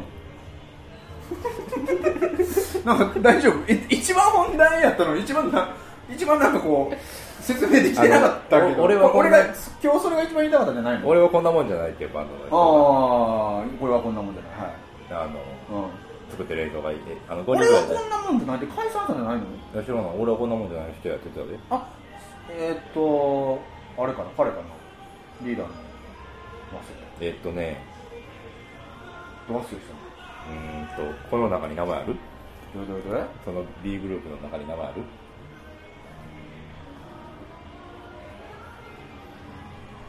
て、なんか大丈夫？い一番本題やったのに一番な一番なんかこう説明できてなかったけど。俺は俺が今日それが一番言いたかったんじゃないの？俺はこんなもんじゃないっていうバンドの人ああこれはこんなもんじゃない。はい、があのうん、作ってる映像がいてあの5人俺はこんなもんってなんて解散じゃないの？知らない。俺はこんなもんじゃない人やってたで。あえー、っとあれかな彼かな？リーダーのえっとねたどう忘れしたうーんとこの中に名前ある？のどれどれどれその B グループの中に名前ある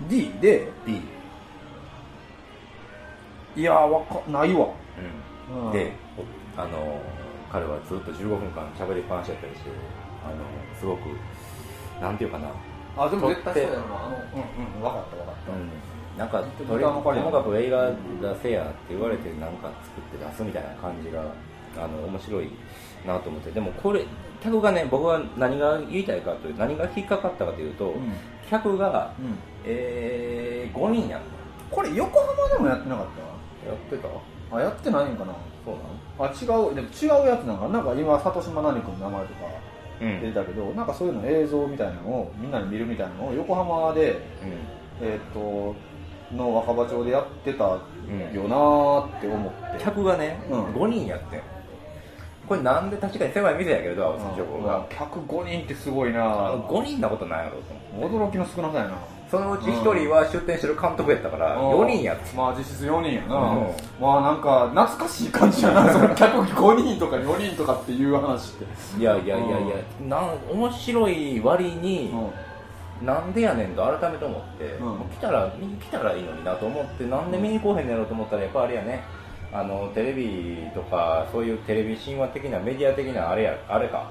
？D で？B、いやわかないわ。うん、でおあの彼はずっと15分間喋りっぱなしやったりしてあのすごくなんていうかな。あでも絶対そうやな。あのうんうん分かった分かった、うんなんかともかく映画出せやって言われてなんか作って出すみたいな感じがあの面白いなと思って。でもこれ客がね僕は何が言いたいかという何が引っかかったかというと、うん。客が、うん。えー、5人や。っこれ横浜でもやってなかった？やってた？あやってないんかな？そうなのあ違うでも違うやつなんかな？んか今里島何君の名前とかうん。出てたけど、なんかそういうの映像みたいなのをみんなで見るみたいなのを横浜でえっ、との若葉町でやってたようんなーって思って、客がね、うん。5人やってん。これなんで確かに狭い店やけれど青木町うわ客5人ってすごいな。5人なことないやろと驚きの少なさやな。そのうち1人は出店してる監督やったからうん。4人やってまあ実質4人やな、うん。まあなんか懐かしい感じやな。その客5人とか4人とかっていう話って。いやいやいやいやなん面白い割に、なんでやねんと改めて思って、うん。来たら見に来たらいいのになと思ってなんで見に来おへんねやろうと思ったらやっぱあれやねあのテレビとかそういうテレビ神話的なメディア的なあれやあれか。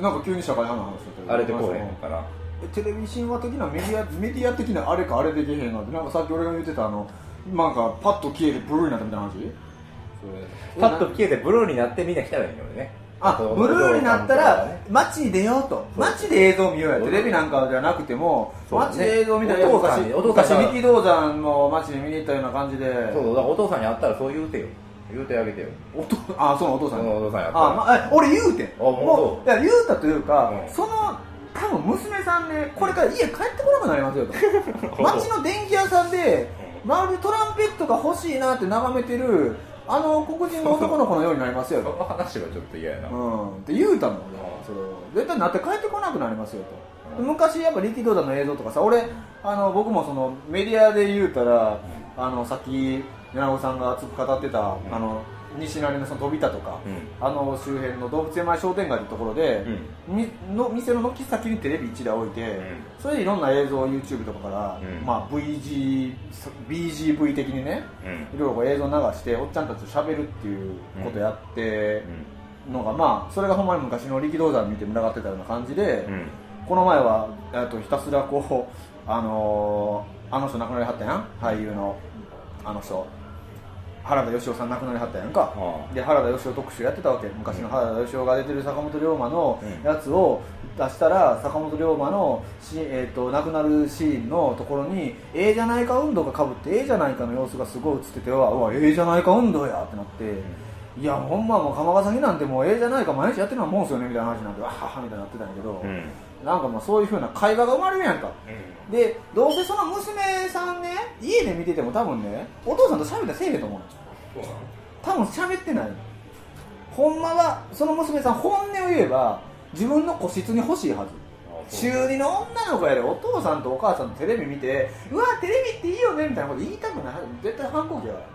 なんか急に社会派の話だったけどあれで来おへんのかなえテレビ神話的なメディアメディア的なあれかあれできへんなって。なんかさっき俺が言ってたあのなんかパッと消えてブルーになったみたいな話？パッと消えてブルーになってみんな来たらいいのにねあブルーになったらね街に出ようと。街で映像見ようやテレビなんかじゃなくても街で映像見たらお父さんにお父さん道山の街に見に行ったような感じで。そうだお父さんに会ったらそう言うてよ。言うてあげてよ。おとあそのお父さんお父さんやったら。あ、まあ、え俺言うてもうもういや言うたというか、うん。その多分娘さんねこれから家帰ってこなくなりますよと。街の電気屋さんでまるでトランペットが欲しいなって眺めてるあの黒人の男の子のようになりますよとその話はちょっと嫌やな、うん。って言うたもん俺はそれを絶対なって帰ってこなくなりますよと。昔やっぱ力道山の映像とかさ俺あの僕もそのメディアで言うたらあのさっき米子さんが熱く語ってた、あの西成のその飛田とか、うん。あの周辺の動物園前商店街ってところで、みの店の軒先にテレビ1台置いて、それでいろんな映像を YouTube とかから、うん。まあ、VG BGV 的にねうん。いろいろこう映像流しておっちゃんたちと喋るっていうことやってのが、まあそれがほんまに昔の力道山見て群がってたような感じで、うん。この前はとひたすらこうあのーあの人亡くなりはったやん？俳優のあの人原田芳雄さん亡くなりはったやんか、あ。で原田芳雄特集やってたわけ。昔の原田芳雄が出てる坂本龍馬のうん。やつを出したら坂本龍馬のし、えー、と亡くなるシーンのところに「ええじゃないか運動」がかぶって「ええじゃないか」の様子がすごい映っててわうわええじゃないか運動やってなって、いやほんまもう釜ヶ崎なんてもうええじゃないか毎日やってるのはもんすよねみたいな話になってわははみたいになってたんやけど、うんなんかまあそういうふうな会話が生まれるやんか、でどうせその娘さんね家で見てても多分ねお父さんと喋ったらせえへんと思うの。多分喋ってない。ほんまはその娘さん本音を言えば自分の個室に欲しいはず。中二の女の子やでお父さんとお母さんとテレビ見てうわテレビっていいよねみたいなこと言いたくない。絶対反抗期やから。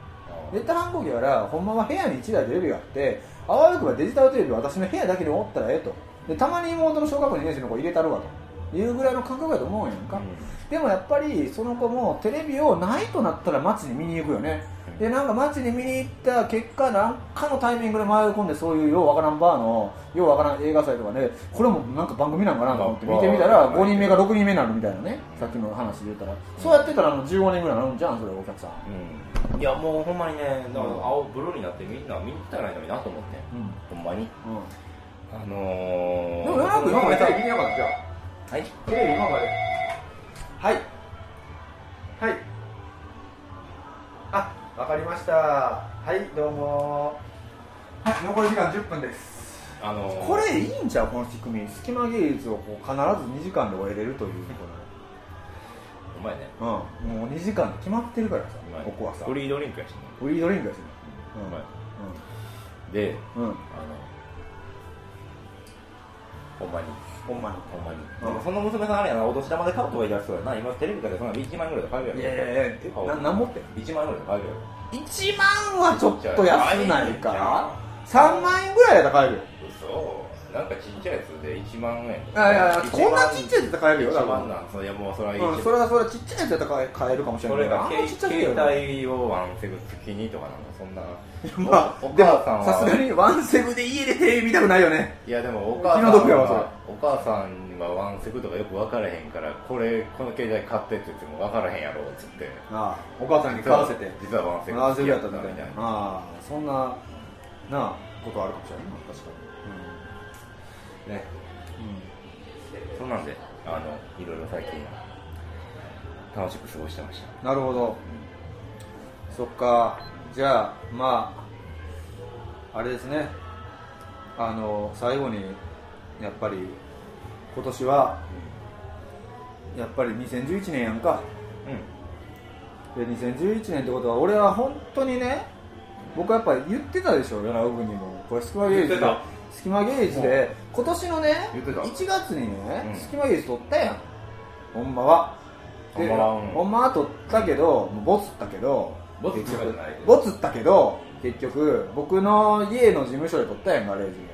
絶対反抗期やからほんまは部屋に1台テレビがあってあわよくばデジタルテレビ私の部屋だけでおったらええとでたまに妹の小学校2年生の子入れたるわというぐらいの感覚やと思うんやんか、でもやっぱりその子もテレビをないとなったら街に見に行くよね、でなんか街に見に行った結果なんかのタイミングで迷い込んでそういうようわからんバーのようわからん映画祭とかでこれもなんか番組なんかなと思って見てみたら5人目が6人目になるみたいなね。さっきの話で言ったら。そうやってたらあの15人ぐらいなるんじゃんそれお客さん。うん。いやもうほんまにねだから青ブルーになってみんな見に来たらいいのになと思って、ほんまに。うあのー、んでもなんか今までテレビ見てなかった？じゃあ。はいテレビ今まで。はい。はい。あわかりました。はいどうも。はい残り時間10分です。あのー、これいいんちゃう？この仕組み。隙間芸術をこう必ず2時間で終えれるというお前ねこの。うん。もう2時間で決まってるからさここはさ。フリードリンクやしね。フリードリンクやしね。お前でうんうん、うん、あのほんまに。ほんまに。ほんまに、うんでもその娘さんあれやなお年玉で買うとか言い出すそうやな今テレビからそんな1万円ぐらいで買えるやろ。いやいやいやな何持ってん1万円ぐらいで買えるやろ。1万はちょっと安ないか。3万円ぐらいやったら買えるよ。嘘なんかちっちゃいやつで1万円といやいや1こんなちっちゃいやつやったら買えるよ1万なんそれもうそれは一うん、それはそれはちっちゃいやつやったら買えるかもしれないけどそれが携ろ帯をワンセグ付きにとかなんかそんな。まあ、でも母さすがにワンセグで家でテレビ見たくないよね。いやでもお母さんはお母さんはワンセグとかよく分からへんからこれこの携帯買ってって言っても分からへんやろっつって。ああお母さんに買わせて。実はワンセグワンセグや好きやっったたみたいな。みたいな。ああそんななあことあるかもしれないな確かにね。そんなんであのいろいろ最近楽しく過ごしてました。うん、なるほど、そっか。じゃあまああれですね。あの最後にやっぱり今年はやっぱり2011年やんか。うん。で2011年ってことは俺は本当にね僕はやっぱり言ってたでしょ柳尾君にも。これ隙間芸術で隙間芸術で今年のね言ってた。1月にね、うん。隙間芸術取ったやん。ほんまは。でほんまはうん。ほんまは取ったけどボツったけどボツったけど結局僕の家の事務所で取ったやんガレージで。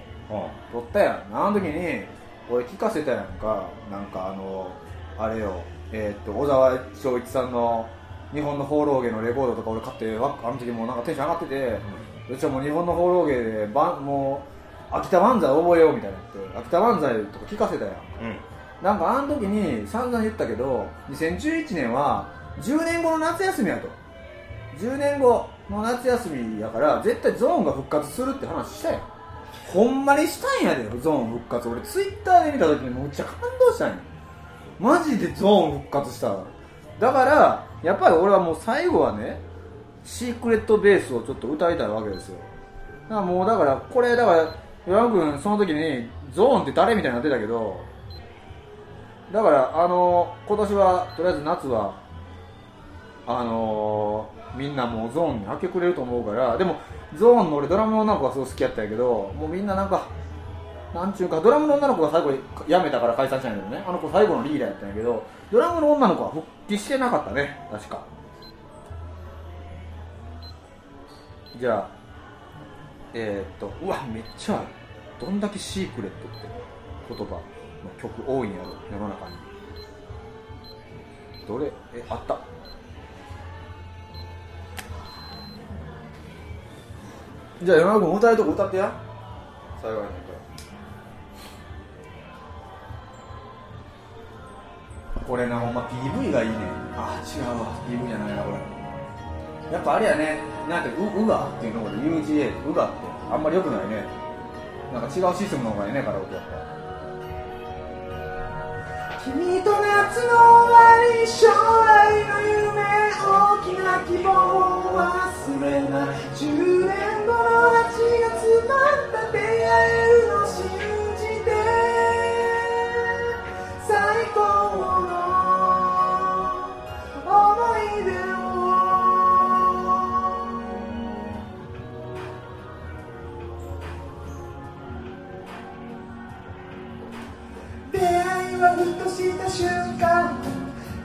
取ったやん。あの時に俺聞かせたやんか。なんかあのあれよ。えーっと小沢昭一さんの日本の放浪芸のレコードとか俺買ってわあの時もうなんかテンション上がってて、うちはもう日本の放浪芸でばんもう秋田漫才覚えようみたいなって秋田漫才とか聞かせたやん。うん。なんかあの時に散々言ったけど2011年は10年後の夏休みやと。10年後の夏休みやから絶対ゾーンが復活するって話したやん。ほんまにしたんやでゾーン復活。俺ツイッターで見た時にむっちゃ感動したんや。マジでゾーン復活した。だからやっぱり俺はもう最後はねシークレットベースをちょっと歌いたいわけですよ。だからもうだからこれだから岩野君その時にゾーンって誰みたいになってたけどだからあの今年はとりあえず夏はあのみんなもうゾーンに明け暮れると思うからでもゾーンの俺ドラムの女の子がすごい好きやったんやけどもうみんななんかなんちゅうかドラムの女の子が最後に辞めたから解散したんやけどね。あの子最後のリーダーやったんやけどドラムの女の子は復帰してなかったね確か。じゃあえー、っとうわめっちゃあるどんだけシークレットって言葉の曲多いんやろ世の中に。どれ？えあった。じゃあ山田君歌えるとこ歌ってや。最後に。これなほんま PV がいいねあ違うわ。PV じゃないなこれ。やっぱあれやね。なんてウウガっていうのこれ UGA ウガってあんまり良くないね。なんか違うシステムの方がいいねカラオケやっぱ君と夏の終わり将来の夢大きな希望を忘れない。10年後の8月また出会えるの信た瞬間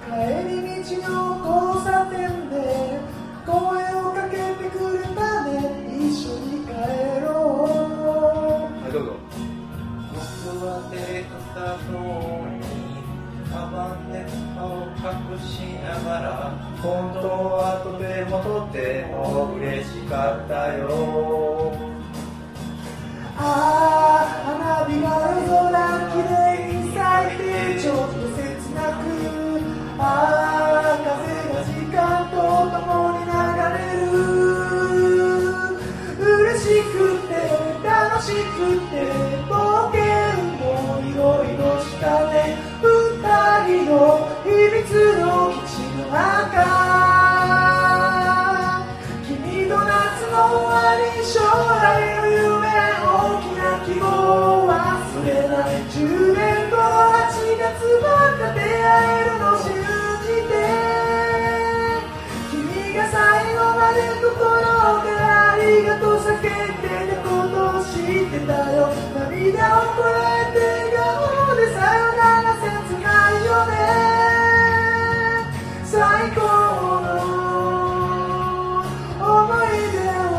帰り道の交差点で声をかけてくれたね。一緒に帰ろう。はいどうぞ。僕はデートしたのにカバンで顔隠しながら本当はとてもとても嬉しかったよ。ああ花火が夜空きれいに咲いてちょっとああ風が時間と共に流れる。嬉しくて楽しくて冒険もいろいろしたね二人の秘密の基地の中君と夏の終わり将来の夢大きな希望を忘れない10年後8月また叫んでたことを知ってたよ。涙をこらえて笑顔でさよなら切ないよね。最高の思い出を。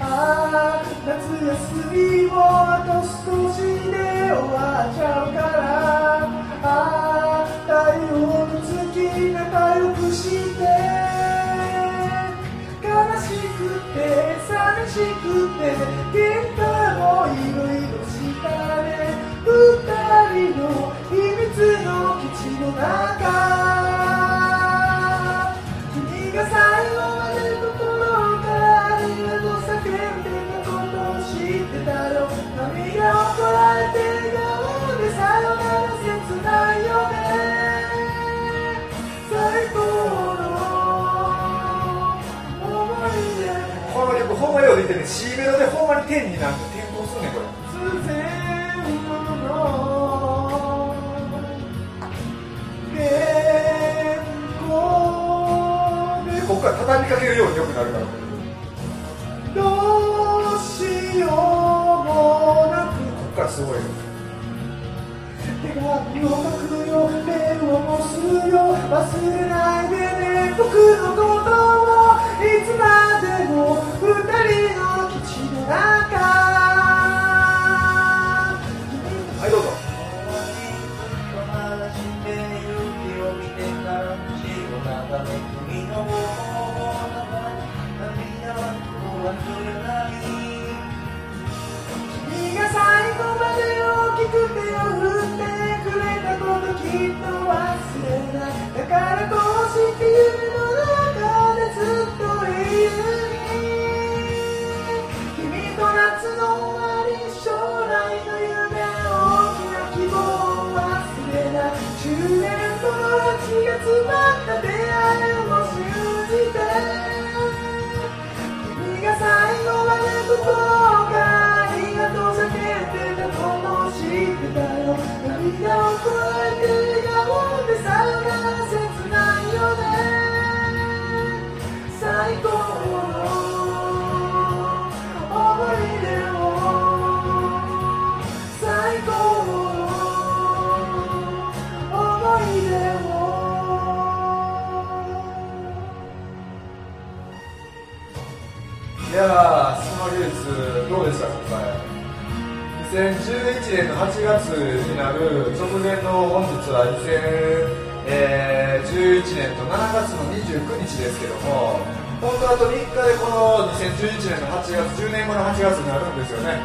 ああ夏休みもあと少しで終わっちゃうから。ああしくて喧嘩もいろいろしたね。二人の秘密の基地の中。曲ほんまよう出てね C メロでほんまに天になって転校すんねんこれ突然の原稿でここから畳みかけるようによくなるからどうしようもなくこっからすごいよ手紙を書くよメールをもすよ忘れないでね僕のこといつまでも二人の基地の中はいどうぞ。君が最後まで大きく手を振ってくれたこときっと忘れないだから2011年の8月になる直前の本日は2011年と7月の29日ですけども本当あと3日でこの2011年の8月10年後の8月になるんですよね。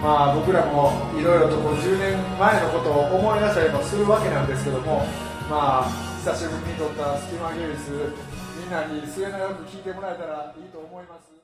まあ僕らもいろいろとこう10年前のことを思い出したりもするわけなんですけどもまあ久しぶりに撮った隙間芸術みんなに末永く聞いてもらえたらいいと思います。